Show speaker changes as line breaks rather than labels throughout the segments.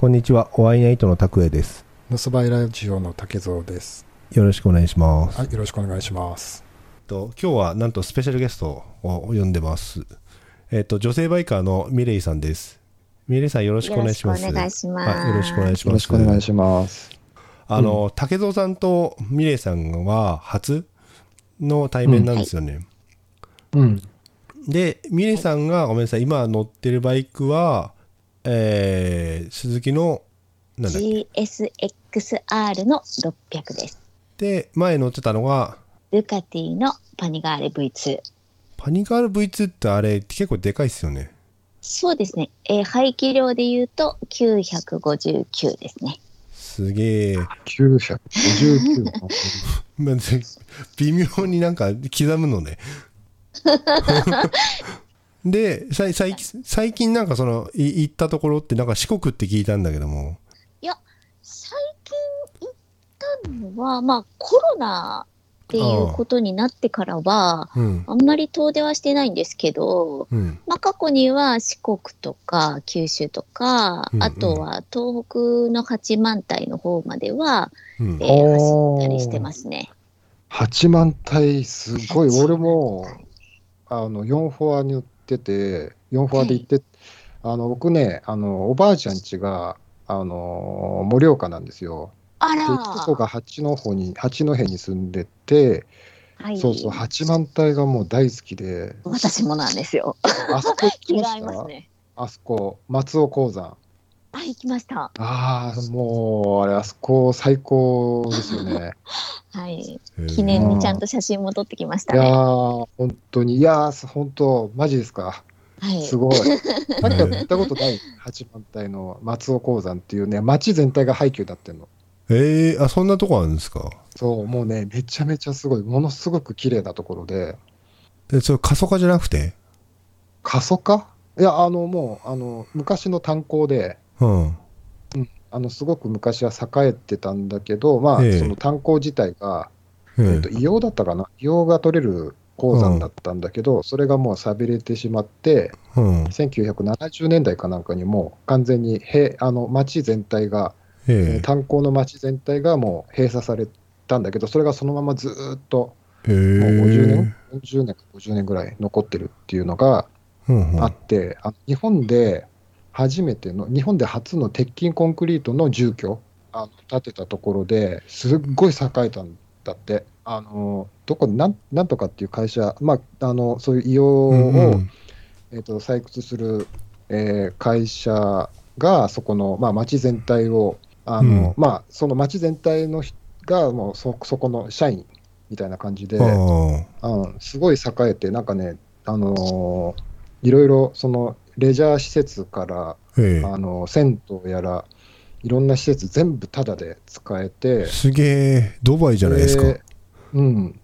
こんにちは、お会いナイトの拓也です。
のそばいラジオの竹蔵です。
よろしくお願いします。
はい、よろしくお願いします。
と今日はなんとスペシャルゲストを呼んでます。えっ、と女性バイカーのミレイさんです。ミレイさんよろしくお願いします。
よろしくお願いします
はい、よろしくお願いします。
よろしくお願いします。
あの、竹蔵さんとミレイさんは初の対面なんですよね。
うん。
で、ミレイさんがごめんなさい、今乗ってるバイクは、えー、鈴木のなんだっけ
？GSXR の600です。
で、前乗ってたのが、
ルカティのパニガーレ V2。
パニカール V2 ってあれ結構でかいっすよね。
そうですね。えー排気量で言うと959ですね。
すげえ。
959の。
微妙になんか刻むのね。で、さい最近最近なんかその、い行ったところってなんか四国って聞いたんだけども。
いや、最近行ったのは、まあコロナっていうことになってからは、
うん。
あんまり遠出はしてないんですけど、
うん。
まあ過去には四国とか九州とか、
うんうん
あとは東北の八幡平の方までは、
うん
え。ー走ったりしてますね。
8万体、すごい。俺も、あの、4フォアに売ってて、4フォアで行って、あの、僕ね、あの、おばあちゃん家が、あの、盛岡なんですよ。で、
あら
父祖が八戸に、八戸に住んでて、
はい、
そうそう、8万体がもう大好きで、
私もなんですよ。
あそこ行き
気
ました？
ね。
あそこ、松尾鉱山。
あ、行きました。
ああ、もう、あれ、あそこ最高ですよね。
はい。記念にちゃんと写真も撮ってきました
いや本当に、いやー、本当、マジですか。
はい。
すごい。さっきは行ったことない八幡平の松尾鉱山っていうね、町全体が廃墟になってるの。
えー、あ、そんなとこあるんですか？
そう、もうね、めちゃめちゃすごい、ものすごく綺麗なところで、
え、それ過疎化じゃなくて？
過疎化？いや、あの、もう、あの、昔の炭鉱で、
うん。
あの、すごく昔は栄えてたんだけど、まあ、
ええ。
その炭鉱自体が、
え
え。っと、硫黄だったかな？硫黄が取れる鉱山だったんだけど、それがもう寂れてしまって、
うん。
1970年代かなんかにもう完全にへあの町全体が、え
え。
ー炭鉱の町全体がもう閉鎖されたんだけど、それがそのままずーっともう
え。
50年、40年か50年ぐらい残ってるっていうのが
うんうん。
あ日本で初めての、日本で初の鉄筋コンクリートの住居あの建てたところですっごい栄えたんだって。あのどこなんなんとかっていう会社、まあ、あのそういう硫黄を、
うんうん。
えー、と採掘する、えー会社がそこの、まあ、町全体をあの、まあ、その町全体の人がもうそそこの社員みたいな感じで、
あ
うん、すごい栄えてなんかね、あのーいろいろそのレジャー施設から、
あ。え
あの銭湯やらいろんな施設全部タダで使え
え。
て
すげえ。ドバイじゃないですか。
でうん。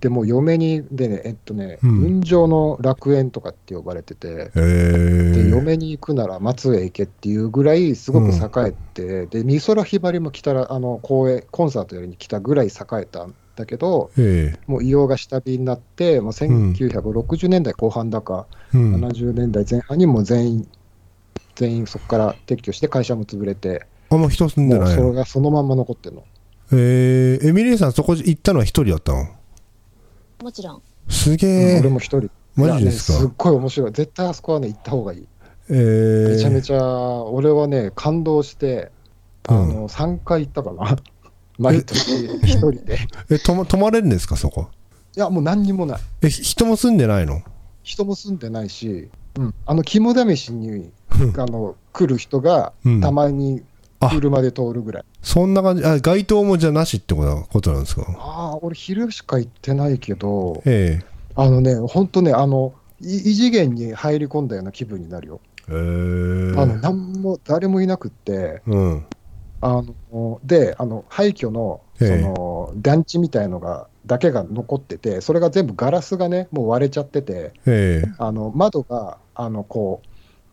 でもう嫁に、でね、えっとね、
うん
雲上の楽園とかって呼ばれてて。で嫁に行くなら松江行けっていうぐらいすごく栄えて、で美空ひばりも来たらあの公演コンサートやりに来たぐらい栄えたんだけど
ええ。
もう硫黄が下火になってもう1960年代後半だか、
うん。
70年代前半にもう全員全員そこから撤去して会社も潰れて
あんま人住んで
もう
ない。の
それがそのまんま残ってるの。
えー、エミリーさんそこ行ったのは一人だったの？
もちろん。
すげえ、
俺も一人。
マジですか？
ねすっごい面白い。絶対あそこはね行った方がいい。
えー、
めちゃめちゃ、俺はね、感動して、あ
うん。
の、3回行ったかな。毎年一人で。
え泊ま 泊まれるんですかそこ？
いや、もう何にもない。
えひ人も住んでないの？
人も住んでないし、うん、あの、肝試しに、あの、来る人が
うん、
たまに
あ。
車で通るぐらい。
そんな感じ？あ街灯もじゃなしってことことなんですか？
ああ、俺昼しか行ってないけど、
え
あのね、本当ね、あの、い異次元に入り込んだような気分になるよ。
ええー、
あの、なんも、誰もいなくって、
うん
あのであの廃墟のそ
え。え
の団地みたいのがだけが残ってて、それが全部ガラスがね、もう割れちゃってて、
ええ。
あの窓があのこ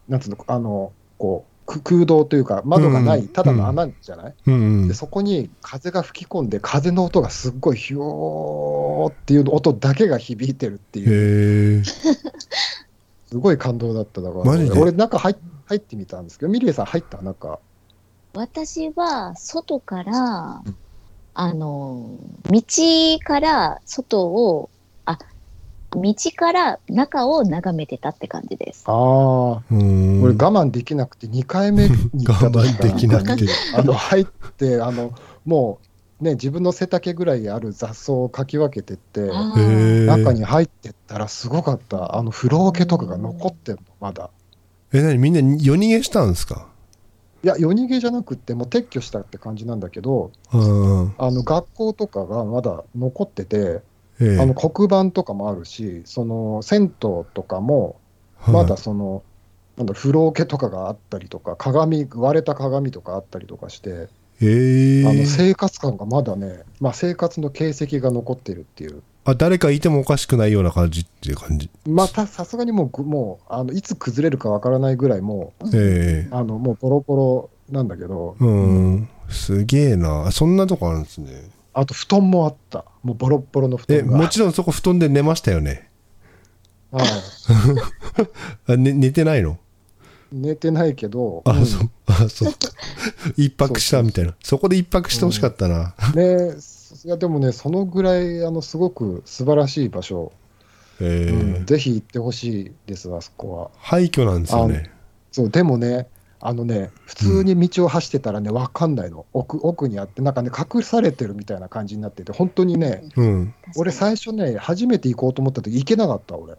う、なんつうの、あのこうく空洞というか、窓がない、
うん。
ただの穴じゃない、でそこに風が吹き込んで、風の音がすっごいひょーっていう音だけが響いてるっていう、すごい感動だっただから、俺、中入入ってみたんですけど、ミリエさん入った？中
私は外から
うん、
あの、道から外を、あ、道から中を眺めてたって感じです。
ああ、
うーん。
俺我慢できなくて2回目に行った時
我慢できなくて。
あの入って、あのもうね、自分の背丈ぐらいある雑草をかき分けてって、中に入ってったらすごかった、あの風呂桶とかが残ってんの、まだ。
え、なにみんな夜逃げしたんですか？
いや、夜逃げじゃなくって、もう撤去したって感じなんだけど、
うん。
あの学校とかがまだ残ってて、
ええ。
あの黒板とかもあるし、その銭湯とかも、
はい。
まだその、なんだ風呂桶とかがあったりとか、鏡、割れた鏡とかあったりとかして、
ええ。
あの生活感がまだね、まあ、生活の形跡が残ってるっていう、
あ、誰かいてもおかしくないような感じっていう感じ。
またさすがにもうぐ、もうあのいつ崩れるかわからないぐらい、も
ええ
う、あのもうボロボロなんだけど、
うん。すげえな。そんなとこあるんですね。
あと布団もあった、もうボロッボロの布
え、
団が。
もちろんそこ布団で寝ましたよね。
はい
あ、ね、寝てないの？
寝てないけど、
あ、
うん
そう。あ、そう。一泊したみたいな。そこで一泊してほしかったな。
ね、いやでもね、そのぐらいあのすごく素晴らしい場所、
ええ
うんぜひ行ってほしいです、あそこは。
廃墟なんですよね。
そうでもね、あのね、普通に道を走ってたらね、わかんないの、奥奥にあって、なんかね、隠されてるみたいな感じになってて、本当にね、
うん。
俺、最初ね、初めて行こうと思った時行けなかった、俺。
あ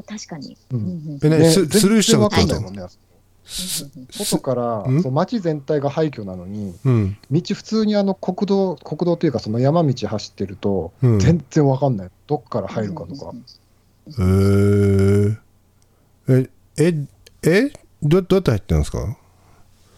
あ、確かに。
うん
うんうん
え、ね、
ね
ススルーしちゃうってこと
全然わかんないもんね、外から街全体が廃墟なのに、
うん。
道、普通にあの国道、国道というか、その山道走ってると、
うん。
全然わかんない、どっから入るかとか。
えー、え、え、え？どどうやって入ってるんですか？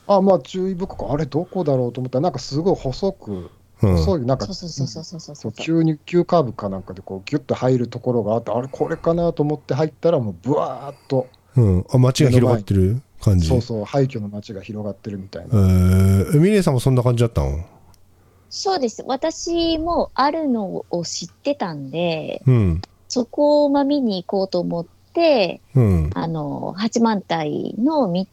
あまあ注意深く、あれ、どこだろうと思ったら、なんかすごい細く、
うん。
細い、なんか
そうそうそうそうそうそう
そう急に急カーブかなんかでこうギュッと入るところがあって、あれ、これかなと思って入ったら、もうぶわーっと、
うん。あ、街が広がってる？感じ。
そうそう、廃墟の街が広がってるみたい
え
な。
ー、ミレイさんもそんな感じだったの？
そうです。私もあるのを知ってたんで、
うん。
そこをまあ見に行こうと思って、
うん。
あの、八幡平の道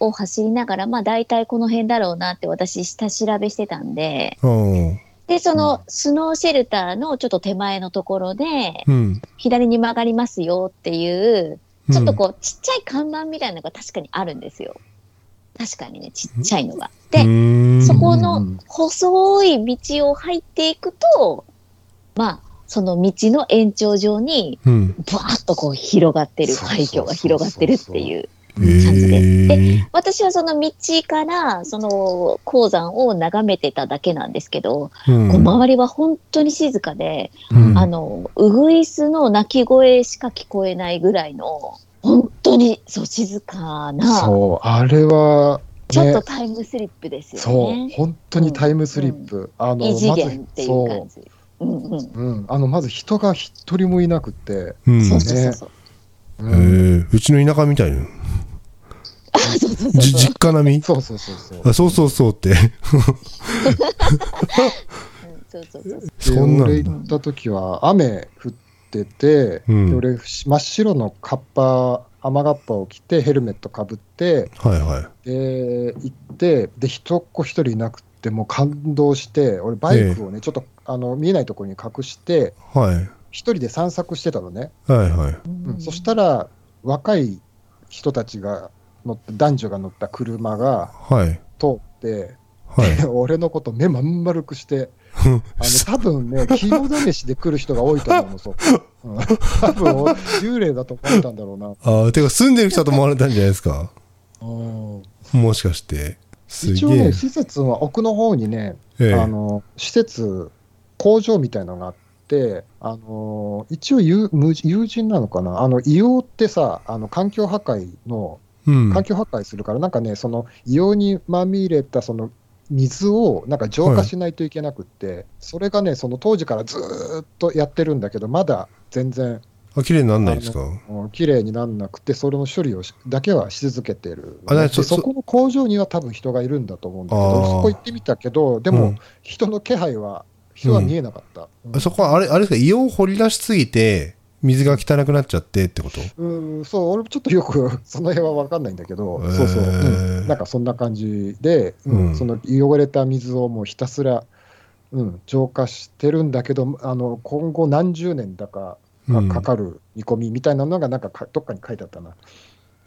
を走りながら、まあ大体この辺だろうなって私下調べしてたんで、
うん。
で、そのスノーシェルターのちょっと手前のところで、
うん。
左に曲がりますよっていう、
うん
ちょっとこう、ちっちゃい看板みたいなのが確かにあるんですよ。確かにね、ちっちゃいのが。で、
で
そこの
うん
細い道を入っていくと、まあ、その道の延長上に、
うん。
バーッとこう広がってる、廃墟が広がってるっていう。
えー、
私はその道から、その鉱山を眺めてただけなんですけど、
うん
こう周りは本当に静かで、
うん
あの、ウグイスの鳴き声しか聞こえないぐらいの、本当にそう静かな、
そう、あれは、
ちょっと
ね、
タイムスリップですよ
そう、
ね。
本当にタイムスリップ。あの
異次
まず
元っていう感じ。うんうん。
そう、うん、あのまず人が一人もいなくって、
うん
そうそうそうそう。
うん
えー、うちの田舎みたいな。
あそうそうそう。
実家並み？
そうそうそうそう。
あ、そうそうそうって。
うんそうそうそう。
んなんだ
俺行った時は雨降ってて、
うん
で俺真っ白のカッパ雨がっぱを着てヘルメットかぶって
はいはい。
で行ってで人っ子一人いなくてもう感動して俺バイクをね、ちょっとあの見えないところに隠して
はい。
一人で散策してたのね、
はいはい。
うんそしたら若い人たちが乗って男女が乗った車が
はい。
通って、
はい。
俺のこと目まん丸くして あの多分ね、肝試しで来る人が多いと思うの、そう。うん、多分幽霊だと思ったんだろうな。
ああ、てか住んでる人だと思われたんじゃないですか？もしかして。
一応ね、。施設は奥の方にね、
ええ
あの施設、工場みたいなのがあって、あの一応友人なのかな、あの硫黄ってさ、あの環境破壊の、
うん。
環境破壊するから、なんかね、その硫黄にまみれたその水をなんか浄化しないといけなくって、それがね、その当時からずーっとやってるんだけど、まだ全然
あ、綺麗になんないですか？
うん綺麗になんなくて、それの処理をしだけはし続けてる。
あなそそ
でそこの工場には多分人がいるんだと思うんだけ
あ
ど、
ー。
そこ行ってみたけど、でも
うん。
人の気配は、人は見えなかった。うん。
あそこはあれ、あれですか、硫黄を掘り出しすぎて、水が汚くなっちゃってってこと？
うん、そう、俺もちょっとよくその辺は分かんないんだけど、そうそう、うん、なんかそんな感じで、うん
うん。
その汚れた水をもうひたすら、うん、浄化してるんだけど、あの今後何十年だかがかかる見込みみたいなのが、なんかかどっかに書いてあったな、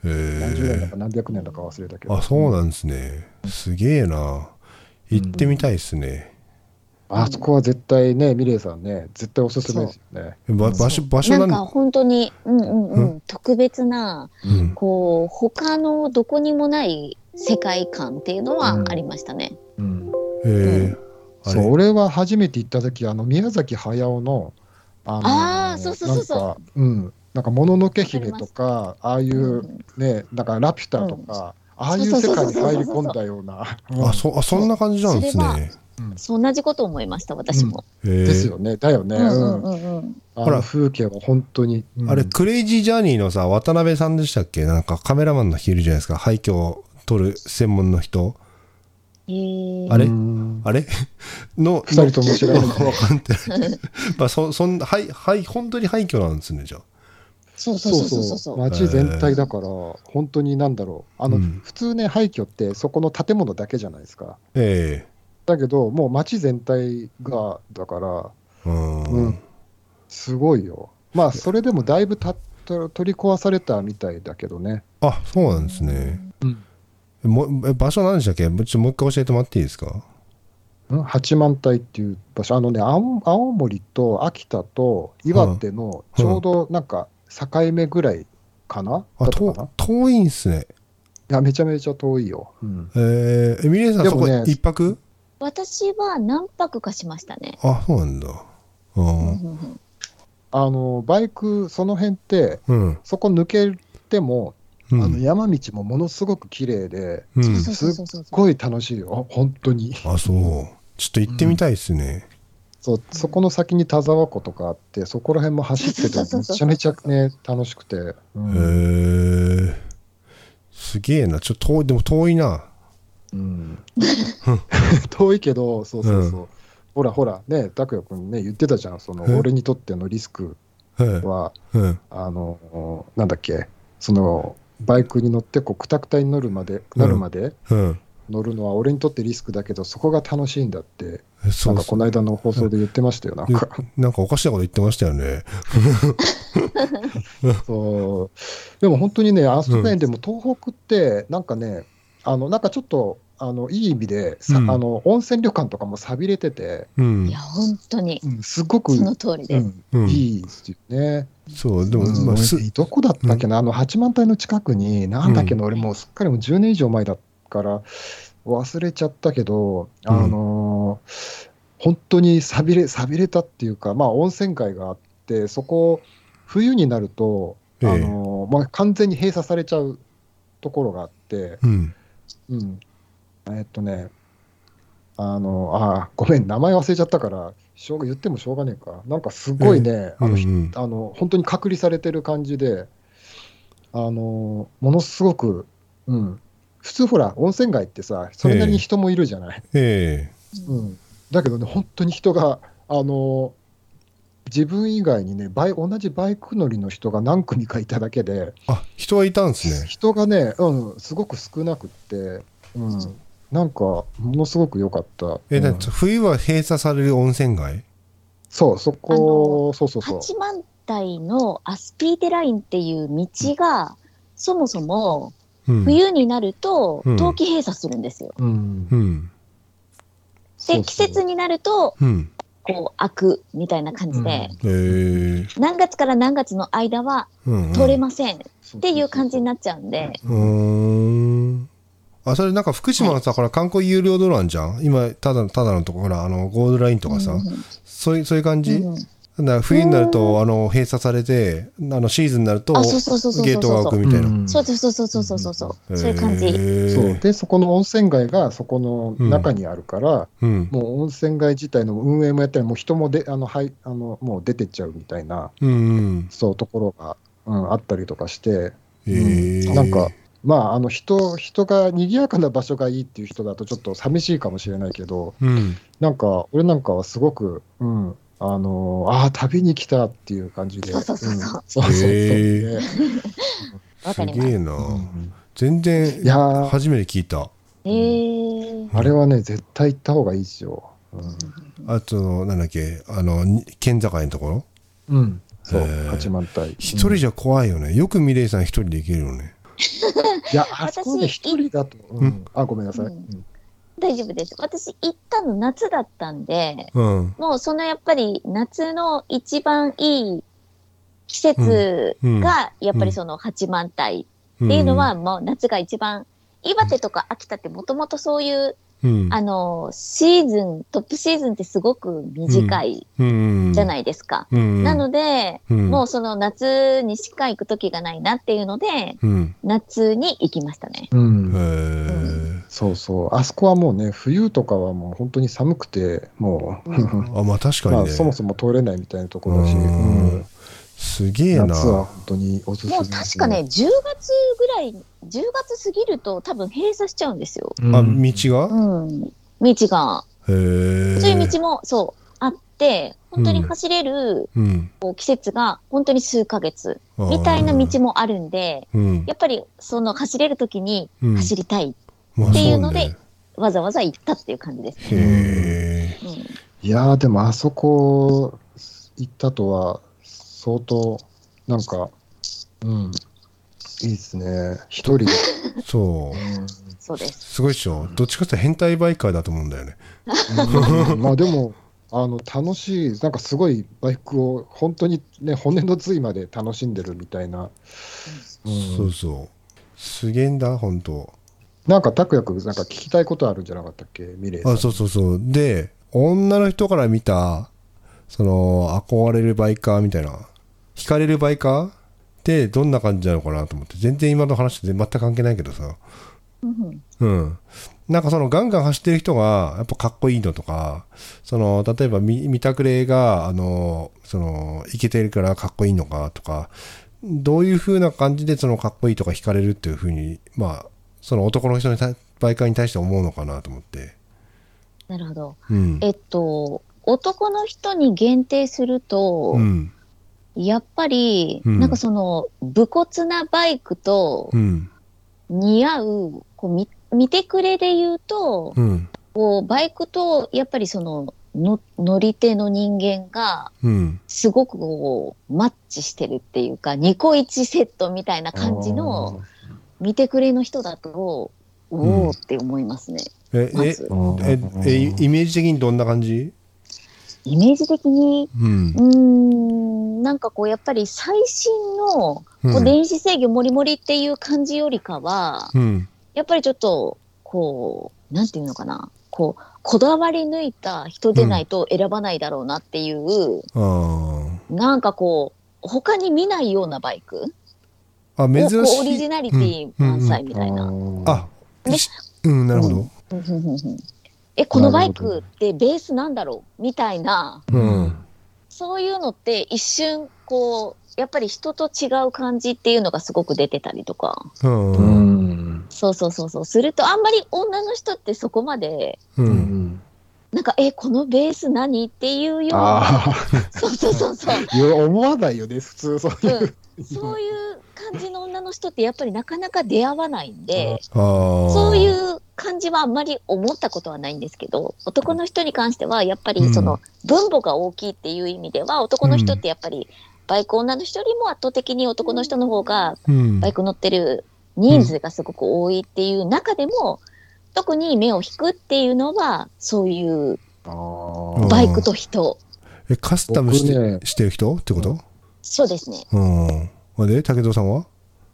へ
何十年だ
え
か何百年だか忘れたけど。
あそうなんですね。すげえな。行ってみたいですね、
あそこは絶対ね、ミレイさんね、絶対おすすめですよね。
ば場所場所
な
なんん
か本当に、うんうんう、
うん。
特別な、
うん。
こう、他のどこにもない世界観っていうのは
うん。
ありましたね。
うん。
へえ
そう俺は初めて行った時あの宮崎駿のあの
あーそうそうそうそう。
なんかうん。なんかもののけ姫とかああいううん。ねなんかラピュタとか、ああいう世界に入り込んだような、うん
あそあそんな感じなんですね
そう同じこと思いました、私も。
ですよね。だよね、
うんう
うん
んうん。うん。
あ
ほら。
の風景は本当に、うん。
あれ、クレイジージャーニーのさ、渡辺さんでしたっけ？なんかカメラマンの人いるじゃないですか。廃墟を撮る専門の人。あれ？
うん。
あれ？の、
二人とも知らない。
わかんない。まあ、そ、そんな、はい、はい、本当に廃墟なんですね、じゃあ。
そうそ
そうう
そうそう。そう。
そう街全体だから本当になんだろう。あの、
うん。
普通ね廃墟ってそこの建物だけじゃないですか。
え
だけどもう街全体がだから
えうん。
うんすごいよ。まあ、それでもだいぶたと取り壊されたみたいだけどね。
あ、そうなんですね。
うん。
もえ場所何でしたっけ？ちょもう一回教えてもらっていいですか？
八幡平っていう場所、あのね、青青森と秋田と岩手のちょうどなんか境目ぐらいかな、
あ、
だったか
遠いんすね。
いや、めちゃめちゃ遠いよ。うん。
えー、えミレイさん、そこ一泊？
私は何泊かしましたね。
あ、そうなんだ。
あの、バイク、その辺って、
うん。
そこ抜けても、
うん
あの山道もものすごく綺麗で、
うん
すっごい楽しいよ、本当に。
あ、そう。ちょっと行ってみたいですね。
そうそこの先に田沢湖とかあって、そこら辺も走ってて、めちゃめちゃね、楽しくて、う
へ
ん
えすげえな。ちょっと遠い、でも遠いな。
うん。遠いけど、そうそうそう、
う
ほらほら、ね、拓也君ね、言ってたじゃん、その
え？
俺にとってのリスク
は。
あのなんだっけ、そのバイクに乗ってこう、くたくたに乗るまで、なるまで
うん。
乗るのは俺にとってリスクだけど、そこが楽しいんだって、なんかこの間の放送で言ってましたよ、なんか。
なんかおかしなこと言ってましたよね。
そう。でも本当にね、あそこね、でも東北って、なんかね、あのなんかちょっとあのいい意味で、さ
うん。
あの温泉旅館とかも寂れてて、
うん。
いや、。本当に、
うん、すごく、
その通り
う
です。
ん
うん。
いいですよね。
そう、でも、
うん
まあ、す、
どこだったっけな、あの八幡平の近くに、なんだっけな、俺もうすっかりもう10年以上前だから忘れちゃったけど、あのー本当に寂れ寂れたっていうか、まあ、温泉街があって、そこ、冬になると、あ
ええ。
のーまあ、完全に閉鎖されちゃうところがあって、
うん。
うん、えっとね、あのあごめん、名前忘れちゃったから、しょうが言ってもしょうがねえか、なんかすごいね、あのひ
うんうん。
あの本当に隔離されてる感じで、あのものすごく、うん、普通ほら、温泉街ってさ、それなりに人もいるじゃない。
え。
うん、だけどね、本当に人が、あの自分以外にねバイ、同じバイク乗りの人が何組かいただけで、
あ、人はいたんですね。
人がね、うん、すごく少なくって、うん、なんか、ものすごく良かった。
え、
うん
冬は閉鎖される温泉街？
そう、そこ、そうそうそう。
八幡平のアスピーテラインっていう道が、そもそも
うん。
冬になると
うん
冬季閉鎖するんですよ。
うん
うん。
で、季節になると、
うん。
こう、開くみたいな感じで、
えー。
何月から何月の間は
うん。
通れません。っ
って
いう感じになっちゃうんで、
うーん。あ、それなんか福島のさ、ほら観光有料道路あんじゃん。今、ただ、ただのとこ、ほら、あの、ゴールドラインとかさ、
うん
そういう、そういう感じ、
うん
だから冬になると、あの、閉鎖されて、あの、シーズンになると、
あそうそうそうそうそう
ゲートが開くみたいな。
そうそうそうそうそうそうそう、そういう感
へ
じ。
ー
そうで、そこの温泉街がそこの中にあるから、
うん。
もう温泉街自体の運営もやったり、もう人もであの、はい、あのもう出てっちゃうみたいな、
うんうん。
そうところが、うん、あったりとかして、
へー
なんか、まあ、あの人人が賑やかな場所がいいっていう人だとちょっと寂しいかもしれないけど、
うん。
なんか、俺なんかはすごく、うん、あのああ、旅に来たっていう感じで。
そうそうそうそう。ん。
そうそうそう。
へー。
ね
わかります。
すげえな、
うん。
全然
いやー。
初めて聞いた。
えー、
あれはね、絶対行った方がいいですよ。
あとなんだっけ？あのに県境のところ？
うん。うん、そう八幡平。
一人じゃ怖いよね。よくミレイさん一人で行けるよね。
いや、あそこで
私
一人だと、う
うん
ん、あ、ごめんなさい。
うん。
うん
大丈夫です。私行ったの夏だったんで、
うん。
もうそのやっぱり夏の一番いい季節がやっぱりその八幡平っていうのはもう夏が一番、岩手とか秋田ってもともとそういう、
うん。
あの、シーズン、トップシーズンってすごく短い
うん。
じゃないですか。
うん。
なので、
うん。
もうその夏にしか行く時がないなっていうので、
うん。
夏に行きましたね。
うんそうそう。あそこはもうね、冬とかはもう本当に寒くて、もう、
うん。
あまあ確かに
まあ
ね
そもそも通れないみたいなところだし、
う
うん。ん
すげえな。
夏は本当におすすめ
もう確かね、10月ぐらい、10月過ぎると多分閉鎖しちゃうんですよ。
うん、
あ道が？
うん。道が。
へえ。
そういう道も、そう、あって、本当に走れる、
うん。
こう季節が本当に数ヶ月みたいな道もあるんで、
うん。
やっぱりその走れる時に
うん。
走りたい、
まあ
っていうのでわざわざ行ったっていう感じですね。
へえ
うん
いやー、でもあそこ行ったとは、相当、なんか、うん、いいですね。一人で。
そう
うん
そうです。
すごいっしょどっちかっていうと変態バイカーだと思うんだよね
うんまあでも、あの楽しい、なんかすごいバイクを本当にね、骨の髄まで楽しんでるみたいな。うん
そうそうすげえんだ本当
なんか拓也君、なんか聞きたいことあるんじゃなかったっけ、ミレイさん。
あそうそうそう。で女の人から見たその憧れるバイカーみたいな惹かれるバイカー？ってどんな感じなのかなと思って。全然今の話と全く関係ないけどさ。
うん
うん。なんかそのガンガン走ってる人がやっぱかっこいいのとかその例えば見見たくれがあのそのイケてるからかっこいいのかとかどういう風な感じでそのかっこいいとか惹かれるっていう風にまあその男の人に対バイカーに対して思うのかなと思って。
なるほど。
うん。
えっと、男の人に限定すると、
うん。
やっぱり、
うん。
なんかその、武骨なバイクと
うん。
似合う、こう見見てくれで言うと、
うん。
こうバイクとやっぱりそのの乗り手の人間が
うん。
すごくこうマッチしてるっていうかニコイチセットみたいな感じの見てくれの人だとお
うん。
おって思いますね、
ええ
まず。
ええイメージ的にどんな感じ？
イメージ的に？
うん。
うーんなんかこうやっぱり最新のこ
う
うん電子制御もりもりっていう感じよりかは、
うん。
やっぱりちょっとこうなんていうのかな。こうこだわり抜いた人でないと選ばないだろうなっていう、
あ
なんかこう、他に見ないようなバイク
ーあ珍
こうオリ
しい
ジナリティ満載みたいな。
あ
ね
しうんなるほど
うんうんうんうんえ、このバイクってベースなんだろうみたいな、
うん
そういうのって一瞬、こう、やっぱり人と違う感じっていうのがすごく出てたりとか。
うん
う
うん
ん。
そうそうそうそう。すると、あんまり女の人ってそこまで、
う
うんん。
なんか、え、このベース何っていうような。
あ
そうそうそうそう。
思わないよね、普通そういう。
そういう感じの女の人ってやっぱりなかなか出会わないんで、そういう感じはあんまり思ったことはないんですけど、男の人に関してはやっぱりその分母が大きいっていう意味では、男の人ってやっぱりバイク女の人よりも圧倒的に男の人の方が
うん。
バイク乗ってる人数がすごく多いっていう中でも、特に目を引くっていうのは、そういうバイクと人。
えカスタムして,、
僕ね。
してる人ってこと？
そうですね。
うんあで武藤さんは？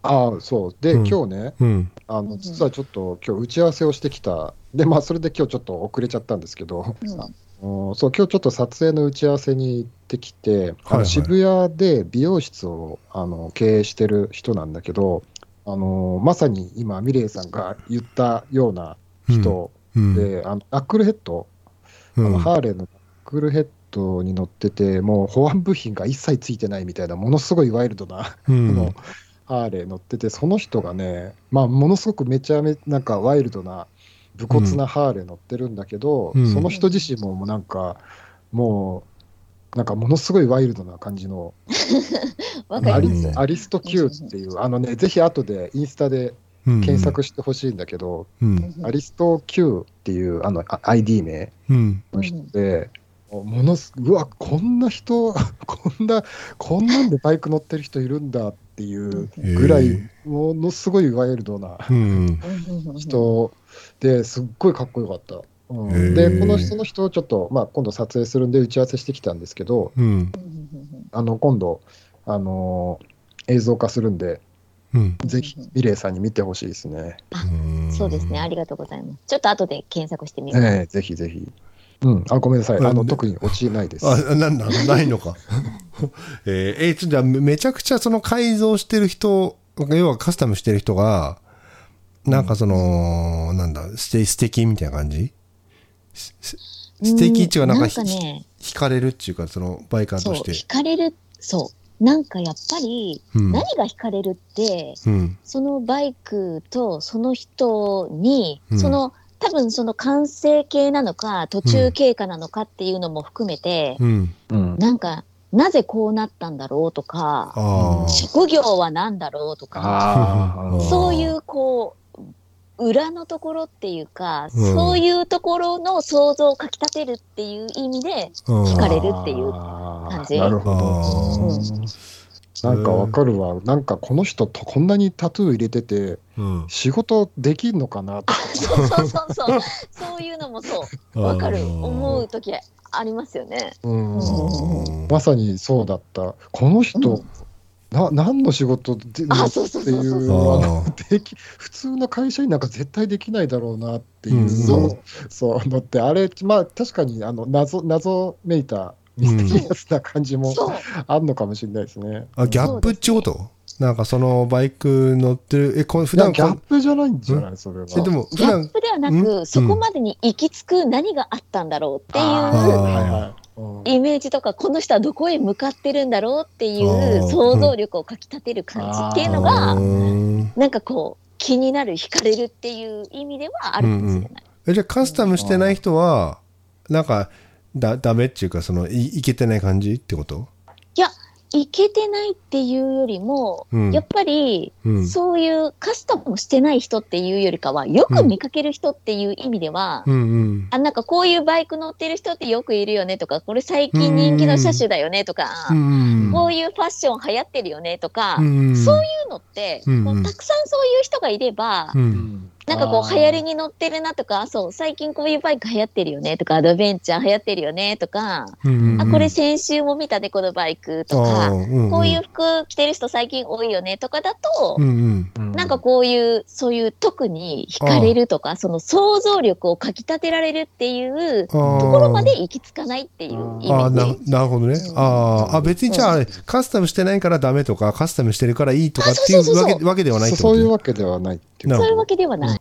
あー、そう。で、
うん。
今日ね、
うん。
あの、実はちょっと今日打ち合わせをしてきた。で、まあ、それで今日ちょっと遅れちゃったんですけど、
うん。
おそう、今日ちょっと撮影の打ち合わせに行ってきて、あ
はいはい。
の渋谷で美容室をあの経営してる人なんだけど、あのまさに今、ミレイさんが言ったような人
うん。
で、あのナックルヘッド、あ
うん。
のハーレーのナックルヘッドに乗ってて、もう保安部品が一切ついてないみたいな、ものすごいワイルドな、
うん
あのハーレー乗ってて、その人がね、まあ、ものすごくめちゃめちゃなんかワイルドな、武骨なハーレー乗ってるんだけど、
うん
その人自身ももうなんか、もなんかものすごいワイルドな感じの、アリ。アリスト Q っていう、あのね、ぜひ後でインスタで検索してほしいんだけど、
うん。
アリスト Q っていうあのあ ID 名
うん。
の人で、ものすうわ、こんな人、こんな、こんなんでバイク乗ってる人いるんだっていうぐらいものすごいワイルドな
うん。
人ですっごいかっこよかった。うんで、この人の人をちょっと、まあ、今度撮影するんで打ち合わせしてきたんですけど、
うん。
あの今度、あのー映像化するんで、
うん。
ぜひミレイさんに見てほしいですね。
そうですね。ありがとうございます。ちょっと後で検索してみます。
ええぜひぜひ。うん、あごめんなさい、あの
うん
特に落ちないです。
あ、なんだ、ないのか。えー、えーちょじゃあめめちゃくちゃその改造してる人、要はカスタムしてる人が、なんかその、なんだ、素敵素敵みたいな感じ？すす素敵っていうかなんか
なんかね、
惹かれるっていうか、そのバイカーとして。
惹かれる、そう。なんかやっぱり、
うん。
何が惹かれるって、
うん。
そのバイクとその人に、
うん
その、多分その完成形なのか、途中経過なのかっていうのも含めて、
うん。
うん、
なんか、なぜこうなったんだろうとか。職業は何だろうとか、そういうこう、裏のところっていうか、
うん。
そういうところの想像をかき立てるっていう意味で、
うん。
惹かれるっていう
感
感じ
なるほ
あ
ど。
ー
なんかわかるわ。なんかこの人とこんなにタトゥー入れてて、
うん。
仕事できんのかなとか。
そうそうそうそう、そういうのもそう、わかる、思う時ありますよね。
うん
うん
まさにそうだった。この人、
うん
な何の仕事で
あ
ってい
そう
のでき普通の会社員なんか絶対できないだろうなっていう、
うん
そう
そうだってあれまあ確かにあの謎謎めいたミステリアスな感じも
そう、
あんのかもしれないですね。
あ、ギャップってこと？なんかそのバイク乗ってる、え、こ普段こ
ギャップじゃないんじゃない？それは。
え、でも普
ギャッ
段、
プではな
う
く、そこまでに行き着く何があったんだろうっていうイメージとか、この人はどこへ向かってるんだろうっていう想像力をかき立てる感じっていうのが、
うん。
なんかこう、気になる、惹かれるっていう意味ではあるかもしれない。
えじゃあカスタムしてない人は、なんか、だ、ダメっていうか、その、いいけてない感じってこと？
いけてないっていうよりも、
うん
やっぱり、
うん。
そういうカスタムしてない人っていうよりかは、よく見かける人っていう意味では、
うんうん。
あ、なんかこういうバイク乗ってる人ってよくいるよねとか、これ最近人気の車種だよねとか、
うん
こういうファッション流行ってるよねとか、
うん
そういうのって、
うん
こうたくさんそういう人がいれば、
う。
うんん
なんかこう流行りに乗ってるなとか、そう、最近こういうバイク流行ってるよねとか、アドベンチャー流行ってるよねとか、
うん
あ、これ先週も見たね、このバイクとか、こういう服着てる人最近多いよねとかだと、
うんうん。
なんかこういう、そういう特に惹かれるとか、その想像力をかき立てられるっていう
と
ところまで行き着かないっていう意
ああな
味で。
なるほどね。あーあ、別にじゃあカスタムしてないからダメとか、カスタムしてるからいいとかってい
うそうそうそう
う。わけわけではないってこと
そういうわけではない
そういうわけではない。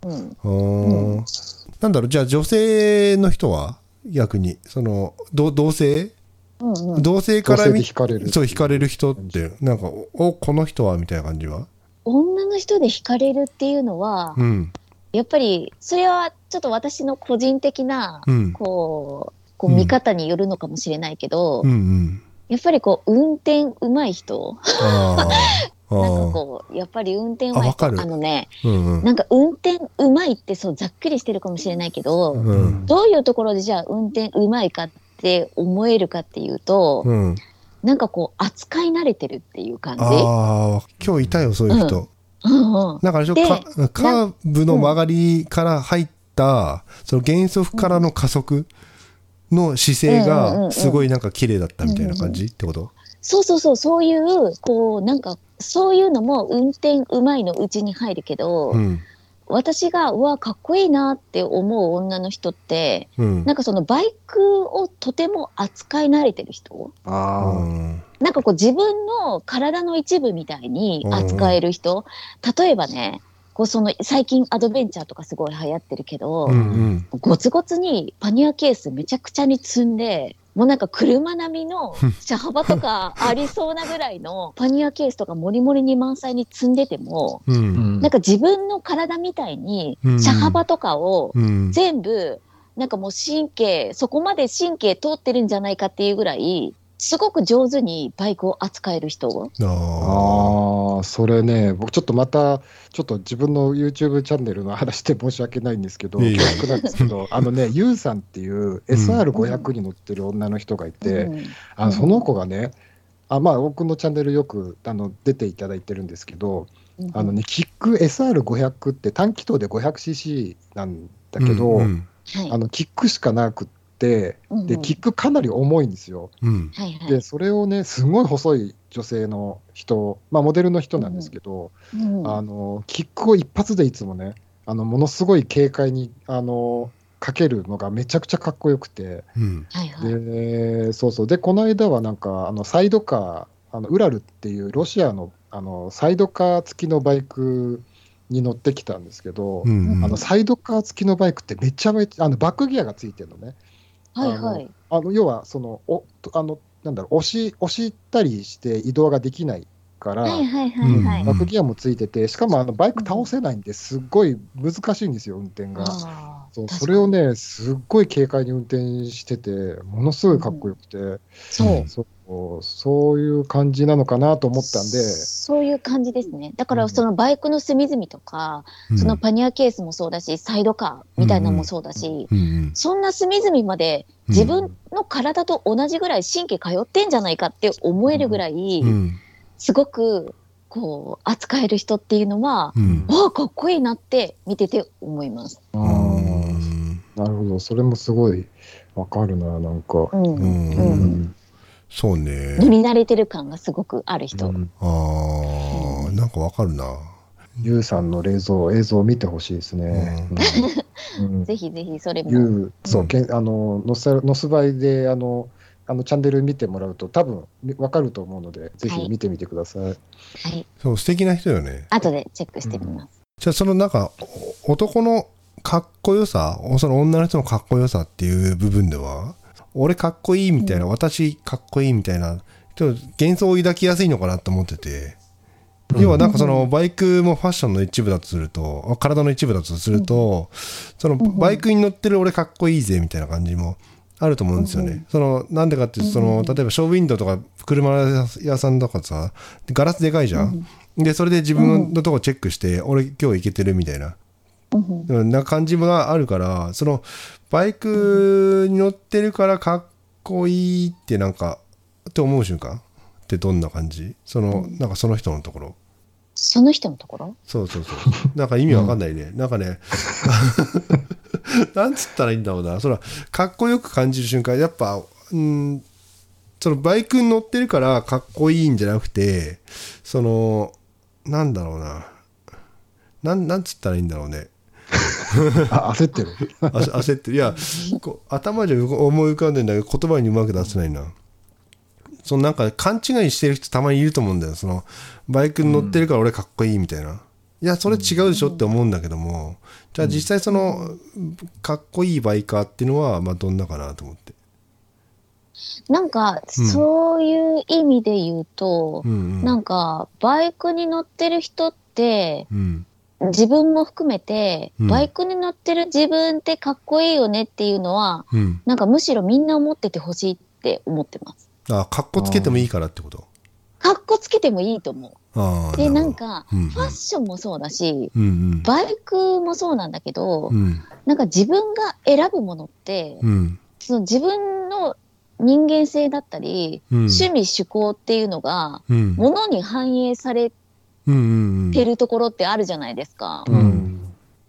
なんだろう、じゃあ女性の人は逆に、その、ど同性？
うんうん
同性から見
惹かれる。
そう、惹かれる人って、なんか、お、この人はみたいな感じは？
女の人で惹かれるっていうのは、
うん。
やっぱり、それはちょっと私の個人的な、
うん。
こう、こう
うん
見方によるのかもしれないけど、
うんうん。
やっぱりこう、運転上手い人、
ああ。あ
なんか
あ。
こう、やっぱり運転上手い人、
あ
のね、
うんうん。
なんか運転上手いってそうざっくりしてるかもしれないけど、
うん。
どういうところでじゃあ運転上手いかって思えるかっていうと、
うん。
なんかこう、扱い慣れてるっていう感じ。
ああ、今日いたよ、そういう人。
うんうん
なんかあれでしょカーブの曲がりから入った、その減速からの加速の姿勢
うんうんうんうん
がすごいなんか綺麗だったみたいな感じってこと？
そうそうそう、そういう、こう、なんか、そういうのも運転上手いのうちに入るけど、
うん。
私が、うわ、かっこいいなって思う女の人って、
うん。
なんかそのバイクをとても扱い慣れてる人？
あ
うん
なんかこう自分の体の一部みたいに扱える人、例えばね、こうその最近アドベンチャーとかすごい流行ってるけど、
うんうん。
ゴツゴツにパニアケースめちゃくちゃに積んで、もうなんか車並みの 車幅とかありそうなぐらいのパニアケースとかモリモリに満載に積んでても、
う。
んん
なんか自分の体みたいに
うん
車幅とかを
うん。
全部、なんかもう神経、そこまで神経通ってるんじゃないかっていうぐらい、すごく上手にバイクを扱える人。
あ
ああ、それね、僕ちょっとまた、ちょっと自分の YouTube チャンネルの話で申し訳ないんですけど、
いえいえ。
恐縮なんですけど、あのね、ユウさんっていう SR500 に乗ってる女の人がいて、
うん。
あのその子がね、あまあ、僕のチャンネルよくあの出ていただいてるんですけど、あのね、キック SR500 って短気筒で 500cc なんだけど、
うんうん。
はい。
あのキックしかなくって、
うん
で、キックかなり重いんですよ。
うん。
で、それをね、すごい細い女性の人、まあ、モデルの人なんですけど、
うん
あのキックを一発でいつもね、あのものすごい軽快にあのかけるのがめちゃくちゃかっこよくて、でそうそう、で、この間はなんか、あのサイドカー、あのウラルっていうロシアのあのサイドカー付きのバイクに乗ってきたんですけど、
うんうん。
あのサイドカー付きのバイクってめちゃめちゃ、あのバックギアがついてるのね。
はいはい。
あの要はそのおとあのなんだろう押し押したりして移動ができないから、
はいはいはいはい。
うん
バックギアもついててしかもあのバイク倒せないんですっごい難しいんですよ運転が。そうそれをねすっごい軽快に運転しててものすごいかっこよくて、
そう。
そうそういう感じなのかなと思ったんで。
そういう感じですね。だか
うん。
らそのバイクの隅々とか、
うん。
そのパニアケースもそうだし、サイドカーみたいなのもそうだし、
うんうん
そんな隅々まで自分の体と同じぐらい神経通ってんじゃないかって思えるぐらい、
うん。
すごくこう扱える人っていうのは、
うん。
わあ、かっこいいなって見てて思います。
あなるほど。それもすごいわかるななんか。
うん。
うん。
うん
そうね
乗り慣れてる感がすごくある人。
うん
ああなんかわかるな
ユウさんの映像映像を見てほしいですね。うんうん
ぜひぜひそれも。
ユウそう、
うん
けんあのノスノスバイであのあのチャンネル見てもらうと多分わかると思うのでぜひ見てみてください。
はい。
そう素敵な人よね
後でチェックしてみます。
じゃあそのなんかお男のかっこよさその女の人のかっこよさっていう部分では俺かっこいいみたいな、私かっこいいみたいなちょっと幻想を抱きやすいのかなと思ってて。要はなんかそのバイクもファッションの一部だとすると体の一部だとするとそのバイクに乗ってる俺かっこいいぜみたいな感じもあると思うんですよね。そのなんでかっていうとその例えばショーウィンドウとか車屋さんとかさガラスでかいじゃん。でそれで自分のとこチェックして俺今日行けてるみたいな
うん
うん。な感じもあるからそのバイクに乗ってるからかっこいいってなんかって思う瞬間？ってどんな感じ？そのなんかその人のところ？
その人のところ？
そうそうそう。なんか意味わかんないね、なんかね なんつったらいいんだろうな。そのかっこよく感じる瞬間。やっぱうんそのバイクに乗ってるからかっこいいんじゃなくてそのなんだろうな。なんなんつったらいいんだろうね。
あ焦ってる？
あ焦ってる。いや頭じゃ思い浮かんでんだけど言葉にうまく出せないな。そのなんか勘違いしてる人たまにいると思うんだよ。そのバイクに乗ってるから俺かっこいいみたいな、いやそれ違うでしょって思うんだけどもじゃあ実際そのかっこいいバイカーっていうのはまあどんなかなと思って。
なんか、
うん。
そういう意味で言うと、
うんうん。
なんか、バイクに乗ってる人って、
うん
自分も含めて、
うん。
バイクに乗ってる自分ってかっこいいよねっていうのは、
うん。
なんかむしろみんな思っててほしいって思ってます。
あかっこつけてもいいからってこと？
かっこつけてもいいと思う。で、なん
か
か、
うんうん。
ファッションもそうだし、
うんうん。
バイクもそうなんだけど、
うん。
なんか自分が選ぶものって、
うん。
その自分の人間性だったり、
うん。
趣味趣向っていうのが、
うん。
ものに反映され
うんうん
てるところってあるじゃないですか。
うん。
うん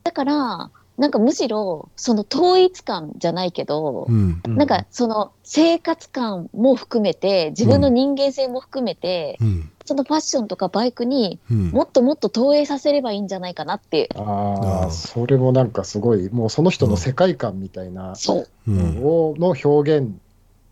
だから、なんかむしろ、その統一感じゃないけど
う、ん。
なんかその生活感も含めて、自分の人間性も含めて、
うん。
そのファッションとかバイクに
うん。
もっともっと投影させればいいんじゃないかなって、
あ
あー。
あ、それもなんかすごい、もうその人の世界観みたいなのをの表現